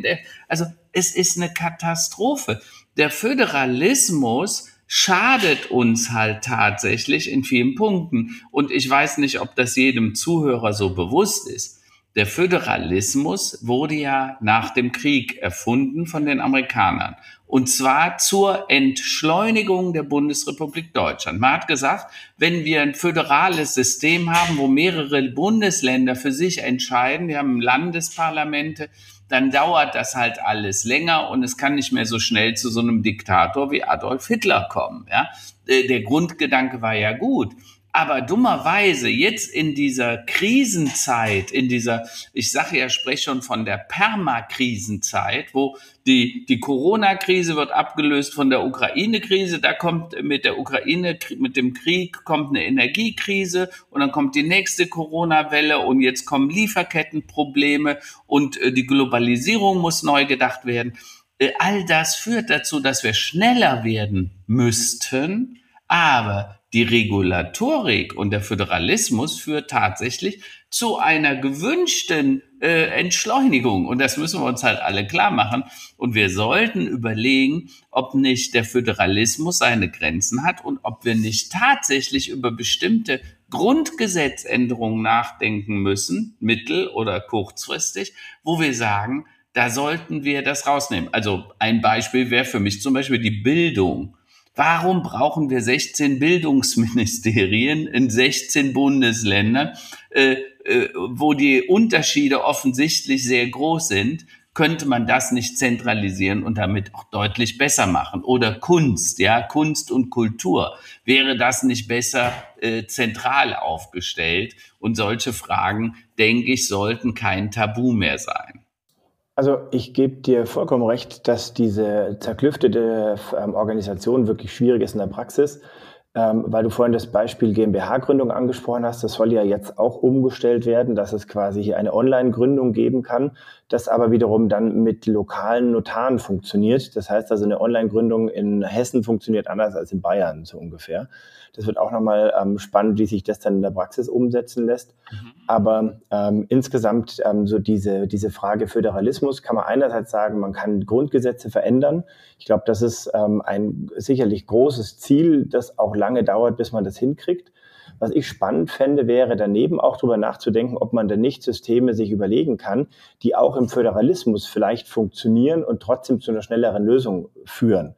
also es ist eine Katastrophe der Föderalismus schadet uns halt tatsächlich in vielen Punkten. Und ich weiß nicht, ob das jedem Zuhörer so bewusst ist. Der Föderalismus wurde ja nach dem Krieg erfunden von den Amerikanern. Und zwar zur Entschleunigung der Bundesrepublik Deutschland. Man hat gesagt, wenn wir ein föderales System haben, wo mehrere Bundesländer für sich entscheiden, wir haben Landesparlamente, dann dauert das halt alles länger und es kann nicht mehr so schnell zu so einem Diktator wie Adolf Hitler kommen. Ja? Äh, der Grundgedanke war ja gut. Aber dummerweise jetzt in dieser Krisenzeit, in dieser, ich sage ja, spreche schon von der Permakrisenzeit, wo die, die Corona-Krise wird abgelöst von der Ukraine-Krise, da kommt mit der Ukraine, mit dem Krieg kommt eine Energiekrise und dann kommt die nächste Corona-Welle und jetzt kommen Lieferkettenprobleme und äh, die Globalisierung muss neu gedacht werden. Äh, all das führt dazu, dass wir schneller werden müssten, aber die Regulatorik und der Föderalismus führt tatsächlich zu einer gewünschten äh, Entschleunigung. Und das müssen wir uns halt alle klar machen. Und wir sollten überlegen, ob nicht der Föderalismus seine Grenzen hat und ob wir nicht tatsächlich über bestimmte Grundgesetzänderungen nachdenken müssen, mittel- oder kurzfristig, wo wir sagen, da sollten wir das rausnehmen. Also ein Beispiel wäre für mich zum Beispiel die Bildung. Warum brauchen wir 16 Bildungsministerien in 16 Bundesländern, äh, äh, wo die Unterschiede offensichtlich sehr groß sind? Könnte man das nicht zentralisieren und damit auch deutlich besser machen? Oder Kunst, ja, Kunst und Kultur. Wäre das nicht besser äh, zentral aufgestellt? Und solche Fragen, denke ich, sollten kein Tabu mehr sein. Also ich gebe dir vollkommen recht, dass diese zerklüftete ähm, Organisation wirklich schwierig ist in der Praxis, ähm, weil du vorhin das Beispiel GmbH-Gründung angesprochen hast. Das soll ja jetzt auch umgestellt werden, dass es quasi hier eine Online-Gründung geben kann, das aber wiederum dann mit lokalen Notaren funktioniert. Das heißt also, eine Online-Gründung in Hessen funktioniert anders als in Bayern so ungefähr. Das wird auch nochmal ähm, spannend, wie sich das dann in der Praxis umsetzen lässt. Mhm. Aber ähm, insgesamt ähm, so diese, diese Frage Föderalismus kann man einerseits sagen, man kann Grundgesetze verändern. Ich glaube, das ist ähm, ein sicherlich großes Ziel, das auch lange dauert, bis man das hinkriegt. Was ich spannend fände, wäre daneben auch darüber nachzudenken, ob man denn nicht Systeme sich überlegen kann, die auch im Föderalismus vielleicht funktionieren und trotzdem zu einer schnelleren Lösung führen.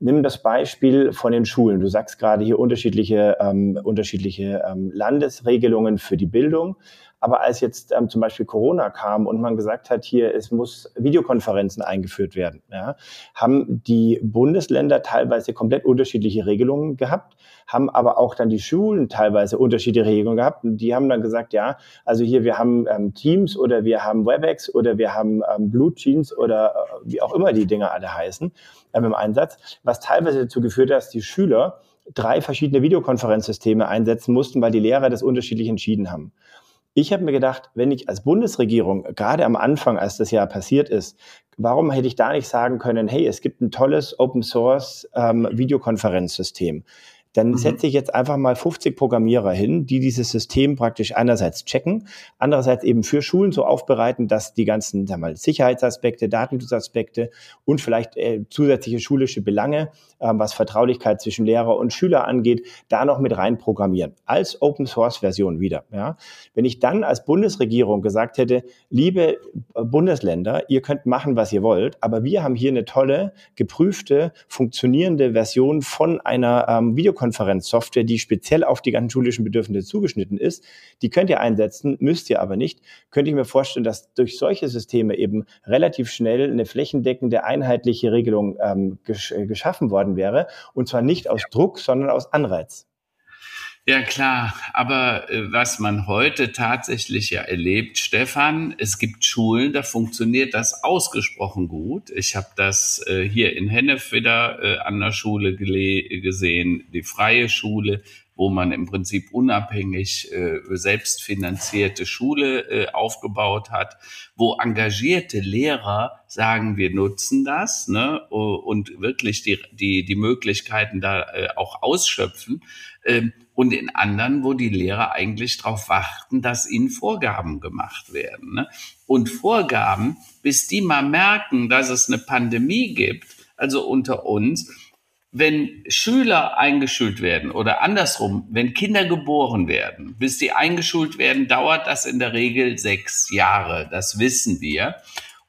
Nimm das Beispiel von den Schulen. Du sagst gerade hier unterschiedliche, ähm, unterschiedliche ähm, Landesregelungen für die Bildung. Aber als jetzt ähm, zum Beispiel Corona kam und man gesagt hat, hier, es muss Videokonferenzen eingeführt werden, ja, haben die Bundesländer teilweise komplett unterschiedliche Regelungen gehabt, haben aber auch dann die Schulen teilweise unterschiedliche Regelungen gehabt. Und die haben dann gesagt, ja, also hier, wir haben ähm, Teams oder wir haben WebEx oder wir haben ähm, Blue Jeans oder äh, wie auch immer die Dinger alle heißen ähm, im Einsatz, was teilweise dazu geführt hat, dass die Schüler drei verschiedene Videokonferenzsysteme einsetzen mussten, weil die Lehrer das unterschiedlich entschieden haben. Ich habe mir gedacht, wenn ich als Bundesregierung, gerade am Anfang, als das Jahr passiert ist, warum hätte ich da nicht sagen können, hey, es gibt ein tolles Open Source ähm, Videokonferenzsystem dann mhm. setze ich jetzt einfach mal 50 Programmierer hin, die dieses System praktisch einerseits checken, andererseits eben für Schulen so aufbereiten, dass die ganzen sag mal, Sicherheitsaspekte, Datenschutzaspekte und vielleicht äh, zusätzliche schulische Belange, äh, was Vertraulichkeit zwischen Lehrer und Schüler angeht, da noch mit rein programmieren. Als Open Source Version wieder. Ja. Wenn ich dann als Bundesregierung gesagt hätte, liebe äh, Bundesländer, ihr könnt machen, was ihr wollt, aber wir haben hier eine tolle, geprüfte, funktionierende Version von einer ähm, Videokonferenz Videokonferenzsoftware, die speziell auf die ganzen schulischen Bedürfnisse zugeschnitten ist. Die könnt ihr einsetzen, müsst ihr aber nicht. Könnte ich mir vorstellen, dass durch solche Systeme eben relativ schnell eine flächendeckende, einheitliche Regelung ähm, gesch geschaffen worden wäre. Und zwar nicht aus Druck, sondern aus Anreiz. Ja klar, aber äh, was man heute tatsächlich ja erlebt, Stefan, es gibt Schulen, da funktioniert das ausgesprochen gut. Ich habe das äh, hier in Hennef wieder äh, an der Schule gesehen, die freie Schule, wo man im Prinzip unabhängig äh, selbstfinanzierte Schule äh, aufgebaut hat, wo engagierte Lehrer sagen, wir nutzen das ne, und wirklich die, die, die Möglichkeiten da äh, auch ausschöpfen. Ähm, und in anderen, wo die Lehrer eigentlich darauf warten, dass ihnen Vorgaben gemacht werden. Ne? Und Vorgaben, bis die mal merken, dass es eine Pandemie gibt, also unter uns, wenn Schüler eingeschult werden oder andersrum, wenn Kinder geboren werden, bis die eingeschult werden, dauert das in der Regel sechs Jahre. Das wissen wir.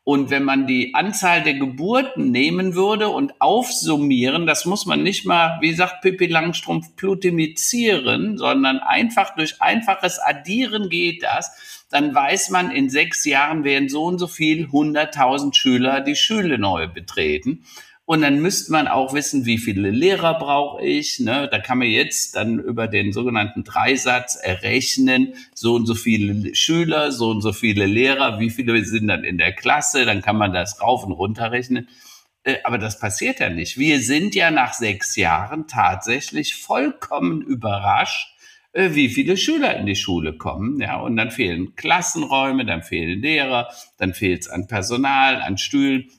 Und wenn man die Anzahl der Geburten nehmen würde und aufsummieren, das muss man nicht mal, wie sagt Pippi Langstrumpf, plutimizieren, sondern einfach durch einfaches Addieren geht das, dann weiß man, in sechs Jahren werden so und so viel 100.000 Schüler die Schule neu betreten. Und dann müsste man auch wissen, wie viele Lehrer brauche ich. Ne? Da kann man jetzt dann über den sogenannten Dreisatz errechnen, so und so viele Schüler, so und so viele Lehrer, wie viele sind dann in der Klasse. Dann kann man das rauf und runter rechnen. Äh, aber das passiert ja nicht. Wir sind ja nach sechs Jahren tatsächlich vollkommen überrascht, äh, wie viele Schüler in die Schule kommen. Ja, und dann fehlen Klassenräume, dann fehlen Lehrer, dann fehlt es an Personal, an Stühlen.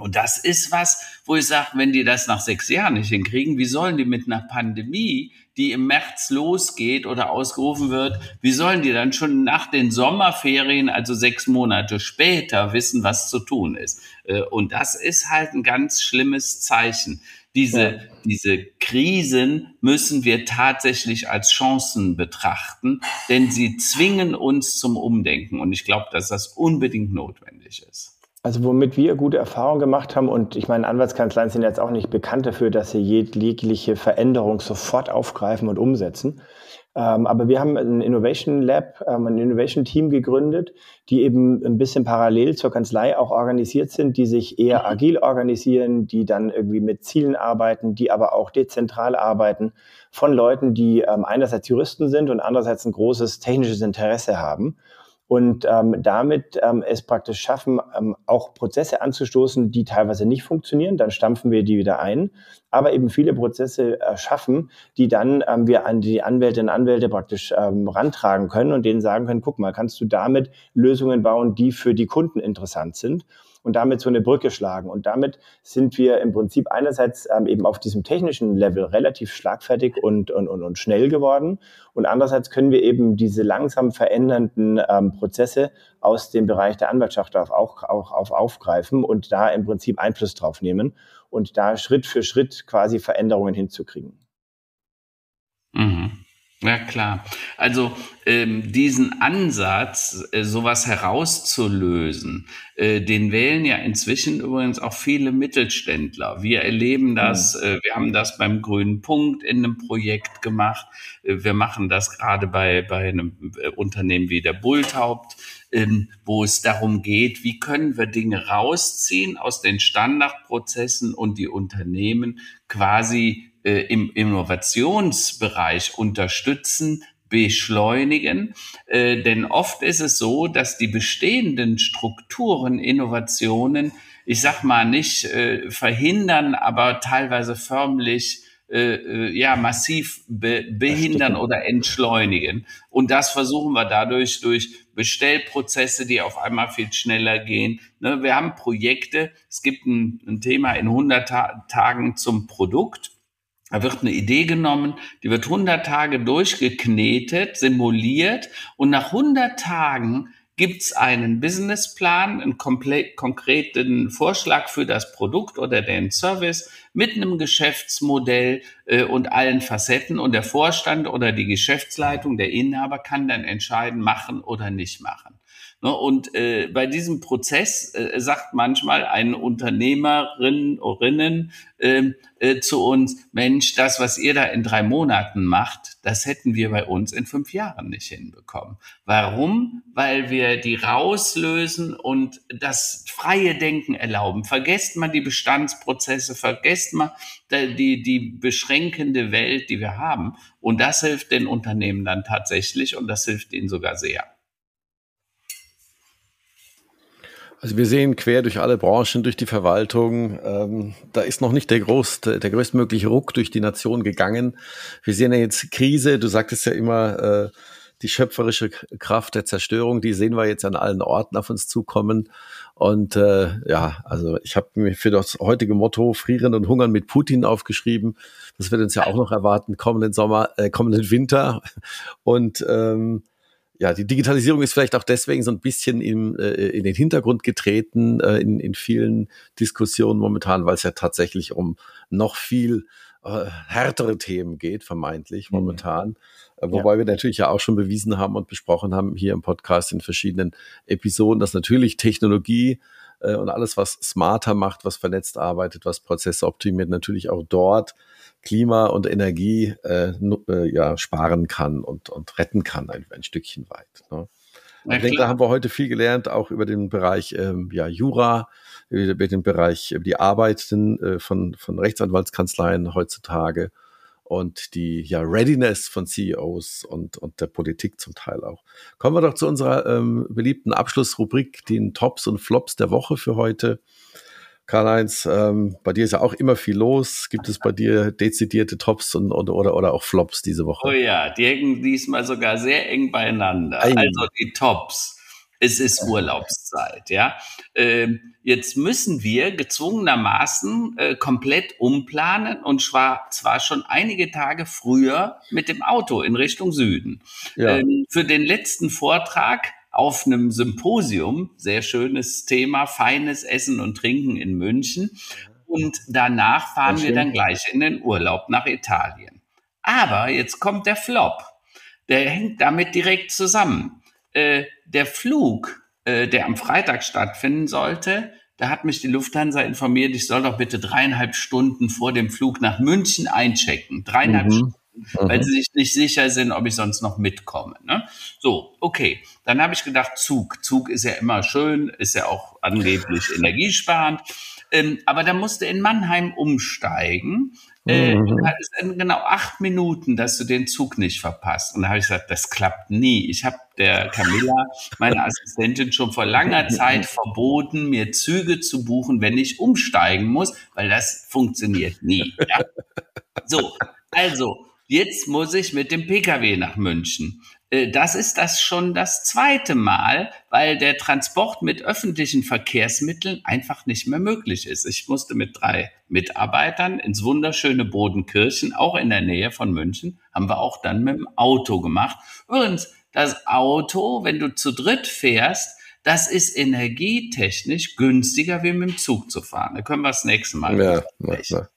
Und das ist was, wo ich sage, wenn die das nach sechs Jahren nicht hinkriegen, wie sollen die mit einer Pandemie, die im März losgeht oder ausgerufen wird, wie sollen die dann schon nach den Sommerferien, also sechs Monate später, wissen, was zu tun ist? Äh, und das ist halt ein ganz schlimmes Zeichen. Diese, diese Krisen müssen wir tatsächlich als Chancen betrachten, denn sie zwingen uns zum Umdenken. Und ich glaube, dass das unbedingt notwendig ist. Also womit wir gute Erfahrungen gemacht haben, und ich meine, Anwaltskanzleien sind jetzt auch nicht bekannt dafür, dass sie jegliche Veränderung sofort aufgreifen und umsetzen. Ähm, aber wir haben ein Innovation Lab, ähm, ein Innovation Team gegründet, die eben ein bisschen parallel zur Kanzlei auch organisiert sind, die sich eher mhm. agil organisieren, die dann irgendwie mit Zielen arbeiten, die aber auch dezentral arbeiten von Leuten, die ähm, einerseits Juristen sind und andererseits ein großes technisches Interesse haben und ähm, damit ähm, es praktisch schaffen, ähm, auch Prozesse anzustoßen, die teilweise nicht funktionieren, dann stampfen wir die wieder ein, aber eben viele Prozesse äh, schaffen, die dann ähm, wir an die Anwältinnen und Anwälte praktisch ähm, rantragen können und denen sagen können, guck mal, kannst du damit Lösungen bauen, die für die Kunden interessant sind und damit so eine Brücke schlagen. Und damit sind wir im Prinzip einerseits ähm, eben auf diesem technischen Level relativ schlagfertig und, und, und, und schnell geworden. Und andererseits können wir eben diese langsam verändernden ähm, Prozesse aus dem Bereich der Anwaltschaft auch, auch auf aufgreifen und da im Prinzip Einfluss drauf nehmen und da Schritt für Schritt quasi Veränderungen hinzukriegen. Mhm. Ja, klar. Also ähm, diesen Ansatz, äh, sowas herauszulösen, äh, den wählen ja inzwischen übrigens auch viele Mittelständler. Wir erleben das, mhm. äh, wir haben das beim Grünen Punkt in einem Projekt gemacht. Äh, wir machen das gerade bei, bei einem äh, Unternehmen wie der Bulltaubt, ähm, wo es darum geht, wie können wir Dinge rausziehen aus den Standardprozessen und die Unternehmen quasi äh, im Innovationsbereich unterstützen, beschleunigen. Äh, denn oft ist es so, dass die bestehenden Strukturen, Innovationen, ich sag mal nicht äh, verhindern, aber teilweise förmlich äh, äh ja massiv be behindern oder entschleunigen. Und das versuchen wir dadurch durch Bestellprozesse, die auf einmal viel schneller gehen. Ne, wir haben Projekte. Es gibt ein, ein Thema in 100 Ta Tagen zum Produkt. Da wird eine Idee genommen, die wird 100 Tage durchgeknetet, simuliert und nach 100 Tagen gibt's einen Businessplan, einen komplett konkreten Vorschlag für das Produkt oder den Service mit einem Geschäftsmodell äh, und allen Facetten und der Vorstand oder die Geschäftsleitung, der Inhaber kann dann entscheiden, machen oder nicht machen. Ne, und äh, bei diesem Prozess äh, sagt manchmal ein Unternehmerin Orinnen, äh, äh, zu uns, Mensch, das, was ihr da in drei Monaten macht, das hätten wir bei uns in fünf Jahren nicht hinbekommen. Warum? Weil wir die rauslösen und das freie Denken erlauben. Vergesst mal die Bestandsprozesse, vergesst mal die, die beschränkende Welt, die wir haben. Und das hilft den Unternehmen dann tatsächlich und das hilft ihnen sogar sehr. Also wir sehen quer durch alle Branchen, durch die Verwaltung, ähm, da ist noch nicht der, groß, der größtmögliche Ruck durch die Nation gegangen. Wir sehen ja jetzt Krise, du sagtest ja immer, äh, die schöpferische Kraft der Zerstörung, die sehen wir jetzt an allen Orten auf uns zukommen. Und äh, ja, also ich habe mir für das heutige Motto Frieren und Hungern mit Putin aufgeschrieben. Das wird uns ja auch noch erwarten, kommenden Sommer, äh, kommenden Winter. Und ähm, ja, die Digitalisierung ist vielleicht auch deswegen so ein bisschen im, äh, in den Hintergrund getreten äh, in, in vielen Diskussionen momentan, weil es ja tatsächlich um noch viel äh, härtere Themen geht, vermeintlich mhm. momentan. Mhm. wobei ja. wir natürlich ja auch schon bewiesen haben und besprochen haben hier im Podcast in verschiedenen Episoden, dass natürlich Technologie äh, und alles, was smarter macht, was vernetzt arbeitet, was Prozesse optimiert, natürlich auch dort Klima und Energie äh, äh, ja, sparen kann und, und retten kann ein, ein Stückchen weit. Ne? Ich denke, da haben wir heute viel gelernt, auch über den Bereich ähm, ja, Jura, über den Bereich, über die Arbeiten äh, von, von Rechtsanwaltskanzleien heutzutage und die ja, Readiness von CEOs und, und der Politik zum Teil auch. Kommen wir doch zu unserer ähm, beliebten Abschlussrubrik, den Tops und Flops der Woche für heute. Karl-Heinz, ähm, bei dir ist ja auch immer viel los. Gibt es bei dir dezidierte Tops und, oder, oder, oder auch Flops diese Woche? Oh ja, die hängen diesmal sogar sehr eng beieinander. Ein. Also die Tops. Es ist Urlaubszeit, ja. Ähm, jetzt müssen wir gezwungenermaßen äh, komplett umplanen und zwar, zwar schon einige Tage früher mit dem Auto in Richtung Süden. Ja. Ähm, für den letzten Vortrag auf einem Symposium, sehr schönes Thema, feines Essen und Trinken in München. Und danach fahren wir dann gleich in den Urlaub nach Italien. Aber jetzt kommt der Flop. Der hängt damit direkt zusammen. Äh, der Flug, äh, der am Freitag stattfinden sollte, da hat mich die Lufthansa informiert, ich soll doch bitte dreieinhalb Stunden vor dem Flug nach München einchecken. Dreieinhalb mhm. Stunden weil mhm. sie sich nicht sicher sind, ob ich sonst noch mitkomme. Ne? So, okay. Dann habe ich gedacht, Zug. Zug ist ja immer schön, ist ja auch angeblich energiesparend. Ähm, aber da musste in Mannheim umsteigen. Äh, mhm. Genau acht Minuten, dass du den Zug nicht verpasst. Und da habe ich gesagt, das klappt nie. Ich habe der Camilla, meine Assistentin, schon vor langer Zeit verboten, mir Züge zu buchen, wenn ich umsteigen muss, weil das funktioniert nie. Ja? So, also Jetzt muss ich mit dem Pkw nach München. Äh, das ist das schon das zweite Mal, weil der Transport mit öffentlichen Verkehrsmitteln einfach nicht mehr möglich ist. Ich musste mit drei Mitarbeitern ins wunderschöne Bodenkirchen, auch in der Nähe von München, haben wir auch dann mit dem Auto gemacht. Übrigens, das Auto, wenn du zu dritt fährst, das ist energietechnisch günstiger, wie mit dem Zug zu fahren. Da können wir das nächste Mal ja, sprechen.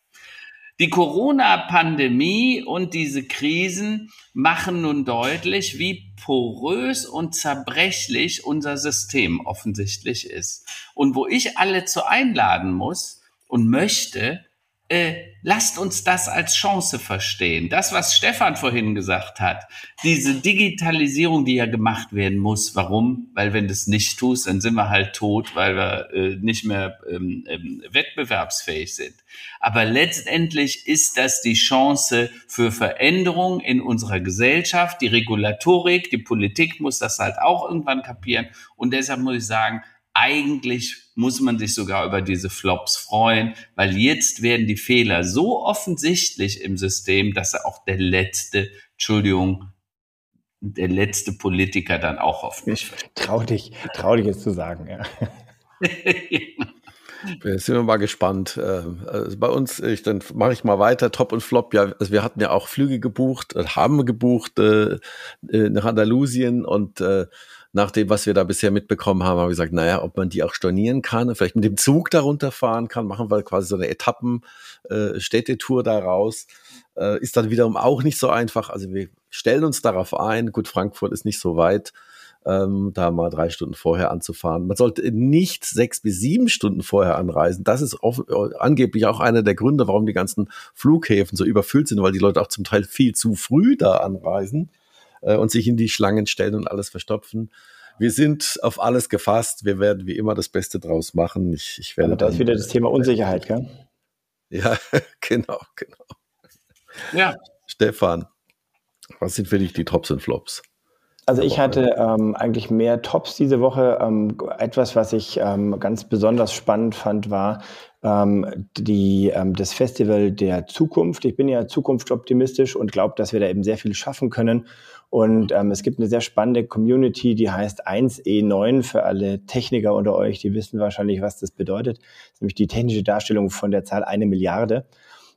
Die Corona-Pandemie und diese Krisen machen nun deutlich, wie porös und zerbrechlich unser System offensichtlich ist. Und wo ich alle zu einladen muss und möchte, äh, lasst uns das als Chance verstehen. Das, was Stefan vorhin gesagt hat, diese Digitalisierung, die ja gemacht werden muss. Warum? Weil wenn du es nicht tust, dann sind wir halt tot, weil wir äh, nicht mehr ähm, ähm, wettbewerbsfähig sind. Aber letztendlich ist das die Chance für Veränderung in unserer Gesellschaft. Die Regulatorik, die Politik muss das halt auch irgendwann kapieren. Und deshalb muss ich sagen, eigentlich muss man sich sogar über diese Flops freuen, weil jetzt werden die Fehler so offensichtlich im System, dass auch der letzte, Entschuldigung, der letzte Politiker dann auch hoffentlich. Trau dich, trau dich jetzt zu sagen, ja. Wir sind wir mal gespannt. Also bei uns, ich, dann mache ich mal weiter, Top und Flop. Ja, also wir hatten ja auch Flüge gebucht, äh, haben gebucht äh, nach Andalusien und äh, nach dem, was wir da bisher mitbekommen haben, haben wir gesagt, naja, ob man die auch stornieren kann, vielleicht mit dem Zug darunter fahren kann, machen wir quasi so eine Etappen-Städtetour äh, daraus. Äh, ist dann wiederum auch nicht so einfach. Also wir stellen uns darauf ein. Gut, Frankfurt ist nicht so weit. Ähm, da mal drei Stunden vorher anzufahren. Man sollte nicht sechs bis sieben Stunden vorher anreisen. Das ist auf, angeblich auch einer der Gründe, warum die ganzen Flughäfen so überfüllt sind, weil die Leute auch zum Teil viel zu früh da anreisen äh, und sich in die Schlangen stellen und alles verstopfen. Wir sind auf alles gefasst. Wir werden wie immer das Beste draus machen. Ich, ich werde Aber da ist wieder das Thema Unsicherheit, gell? Ja, genau, genau. Ja. Stefan, was sind für dich die Tops und Flops? Also ich hatte ähm, eigentlich mehr Tops diese Woche. Ähm, etwas, was ich ähm, ganz besonders spannend fand, war ähm, die, ähm, das Festival der Zukunft. Ich bin ja zukunftsoptimistisch und glaube, dass wir da eben sehr viel schaffen können. Und ähm, es gibt eine sehr spannende Community, die heißt 1E9 für alle Techniker unter euch, die wissen wahrscheinlich, was das bedeutet. Das ist nämlich die technische Darstellung von der Zahl eine Milliarde.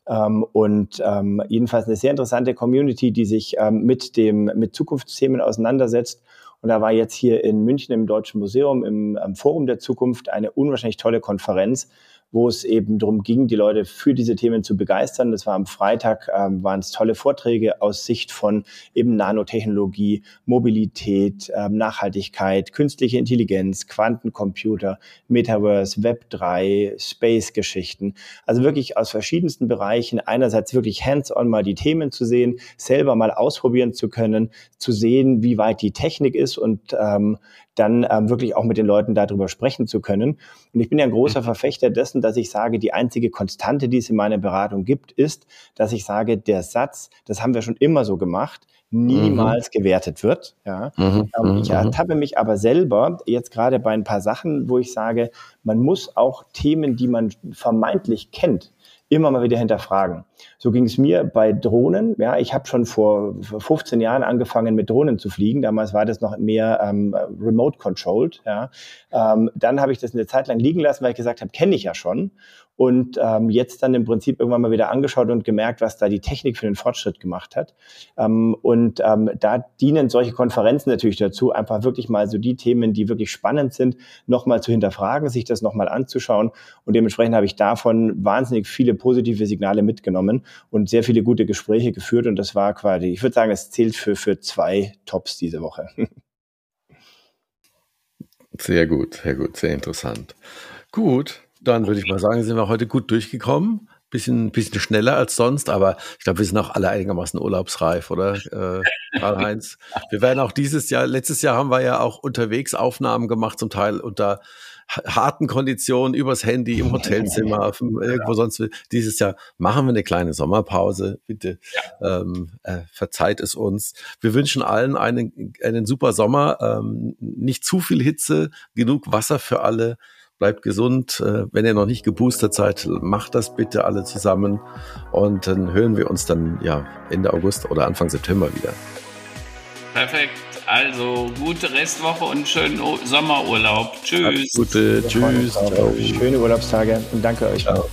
Ähm, und ähm, jedenfalls eine sehr interessante Community, die sich ähm, mit dem mit Zukunftsthemen auseinandersetzt. Und da war jetzt hier in München im Deutschen Museum im, im Forum der Zukunft eine unwahrscheinlich tolle Konferenz, wo es eben darum ging, die Leute für diese Themen zu begeistern. Das war am Freitag, ähm, waren es tolle Vorträge aus Sicht von eben Nanotechnologie, Mobilität, ähm, Nachhaltigkeit, künstliche Intelligenz, Quantencomputer, Metaverse, Web3, Space-Geschichten. Also wirklich aus verschiedensten Bereichen. Einerseits wirklich hands-on mal die Themen zu sehen, selber mal ausprobieren zu können, zu sehen, wie weit die Technik ist und ähm, dann ähm, wirklich auch mit den Leuten darüber sprechen zu können. Und ich bin ja ein großer mhm. Verfechter dessen, dass ich sage, die einzige Konstante, die es in meiner Beratung gibt, ist, dass ich sage, der Satz, das haben wir schon immer so gemacht, niemals mhm. gewertet wird. Ja. Mhm. Ähm, ich mhm. ertappe mich aber selber jetzt gerade bei ein paar Sachen, wo ich sage, man muss auch Themen, die man vermeintlich kennt, immer mal wieder hinterfragen. So ging es mir bei Drohnen. Ja, ich habe schon vor 15 Jahren angefangen mit Drohnen zu fliegen. Damals war das noch mehr ähm, remote controlled. Ja. Ähm, dann habe ich das eine Zeit lang liegen lassen, weil ich gesagt habe, kenne ich ja schon und ähm, jetzt dann im Prinzip irgendwann mal wieder angeschaut und gemerkt, was da die Technik für den Fortschritt gemacht hat. Ähm, und ähm, da dienen solche Konferenzen natürlich dazu, einfach wirklich mal so die Themen, die wirklich spannend sind, nochmal zu hinterfragen, sich das nochmal anzuschauen. Und dementsprechend habe ich davon wahnsinnig viele positive Signale mitgenommen und sehr viele gute Gespräche geführt. Und das war quasi, ich würde sagen, es zählt für, für zwei Tops diese Woche. Sehr gut, sehr gut, sehr interessant. Gut, dann würde ich mal sagen, sind wir heute gut durchgekommen. Bisschen, bisschen schneller als sonst, aber ich glaube, wir sind auch alle einigermaßen urlaubsreif, oder? Äh, Karl-Heinz. Wir werden auch dieses Jahr, letztes Jahr haben wir ja auch unterwegs Aufnahmen gemacht, zum Teil unter harten Konditionen übers Handy im Hotelzimmer, irgendwo sonst. Dieses Jahr machen wir eine kleine Sommerpause. Bitte ja. ähm, äh, verzeiht es uns. Wir wünschen allen einen, einen super Sommer. Ähm, nicht zu viel Hitze, genug Wasser für alle bleibt gesund. Äh, wenn ihr noch nicht geboostert seid, macht das bitte alle zusammen. Und dann hören wir uns dann ja Ende August oder Anfang September wieder. Perfekt. Also gute Restwoche und schönen Sommerurlaub. Tschüss. Alles Gute. Tschüss. Ciao. Schöne Urlaubstage und danke euch. Ciao.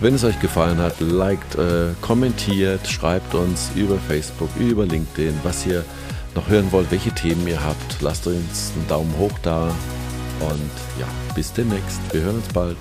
Wenn es euch gefallen hat, liked, äh, kommentiert, schreibt uns über Facebook, über LinkedIn, was ihr noch hören wollt, welche Themen ihr habt. Lasst uns einen Daumen hoch da und ja, bis demnächst. Wir hören uns bald.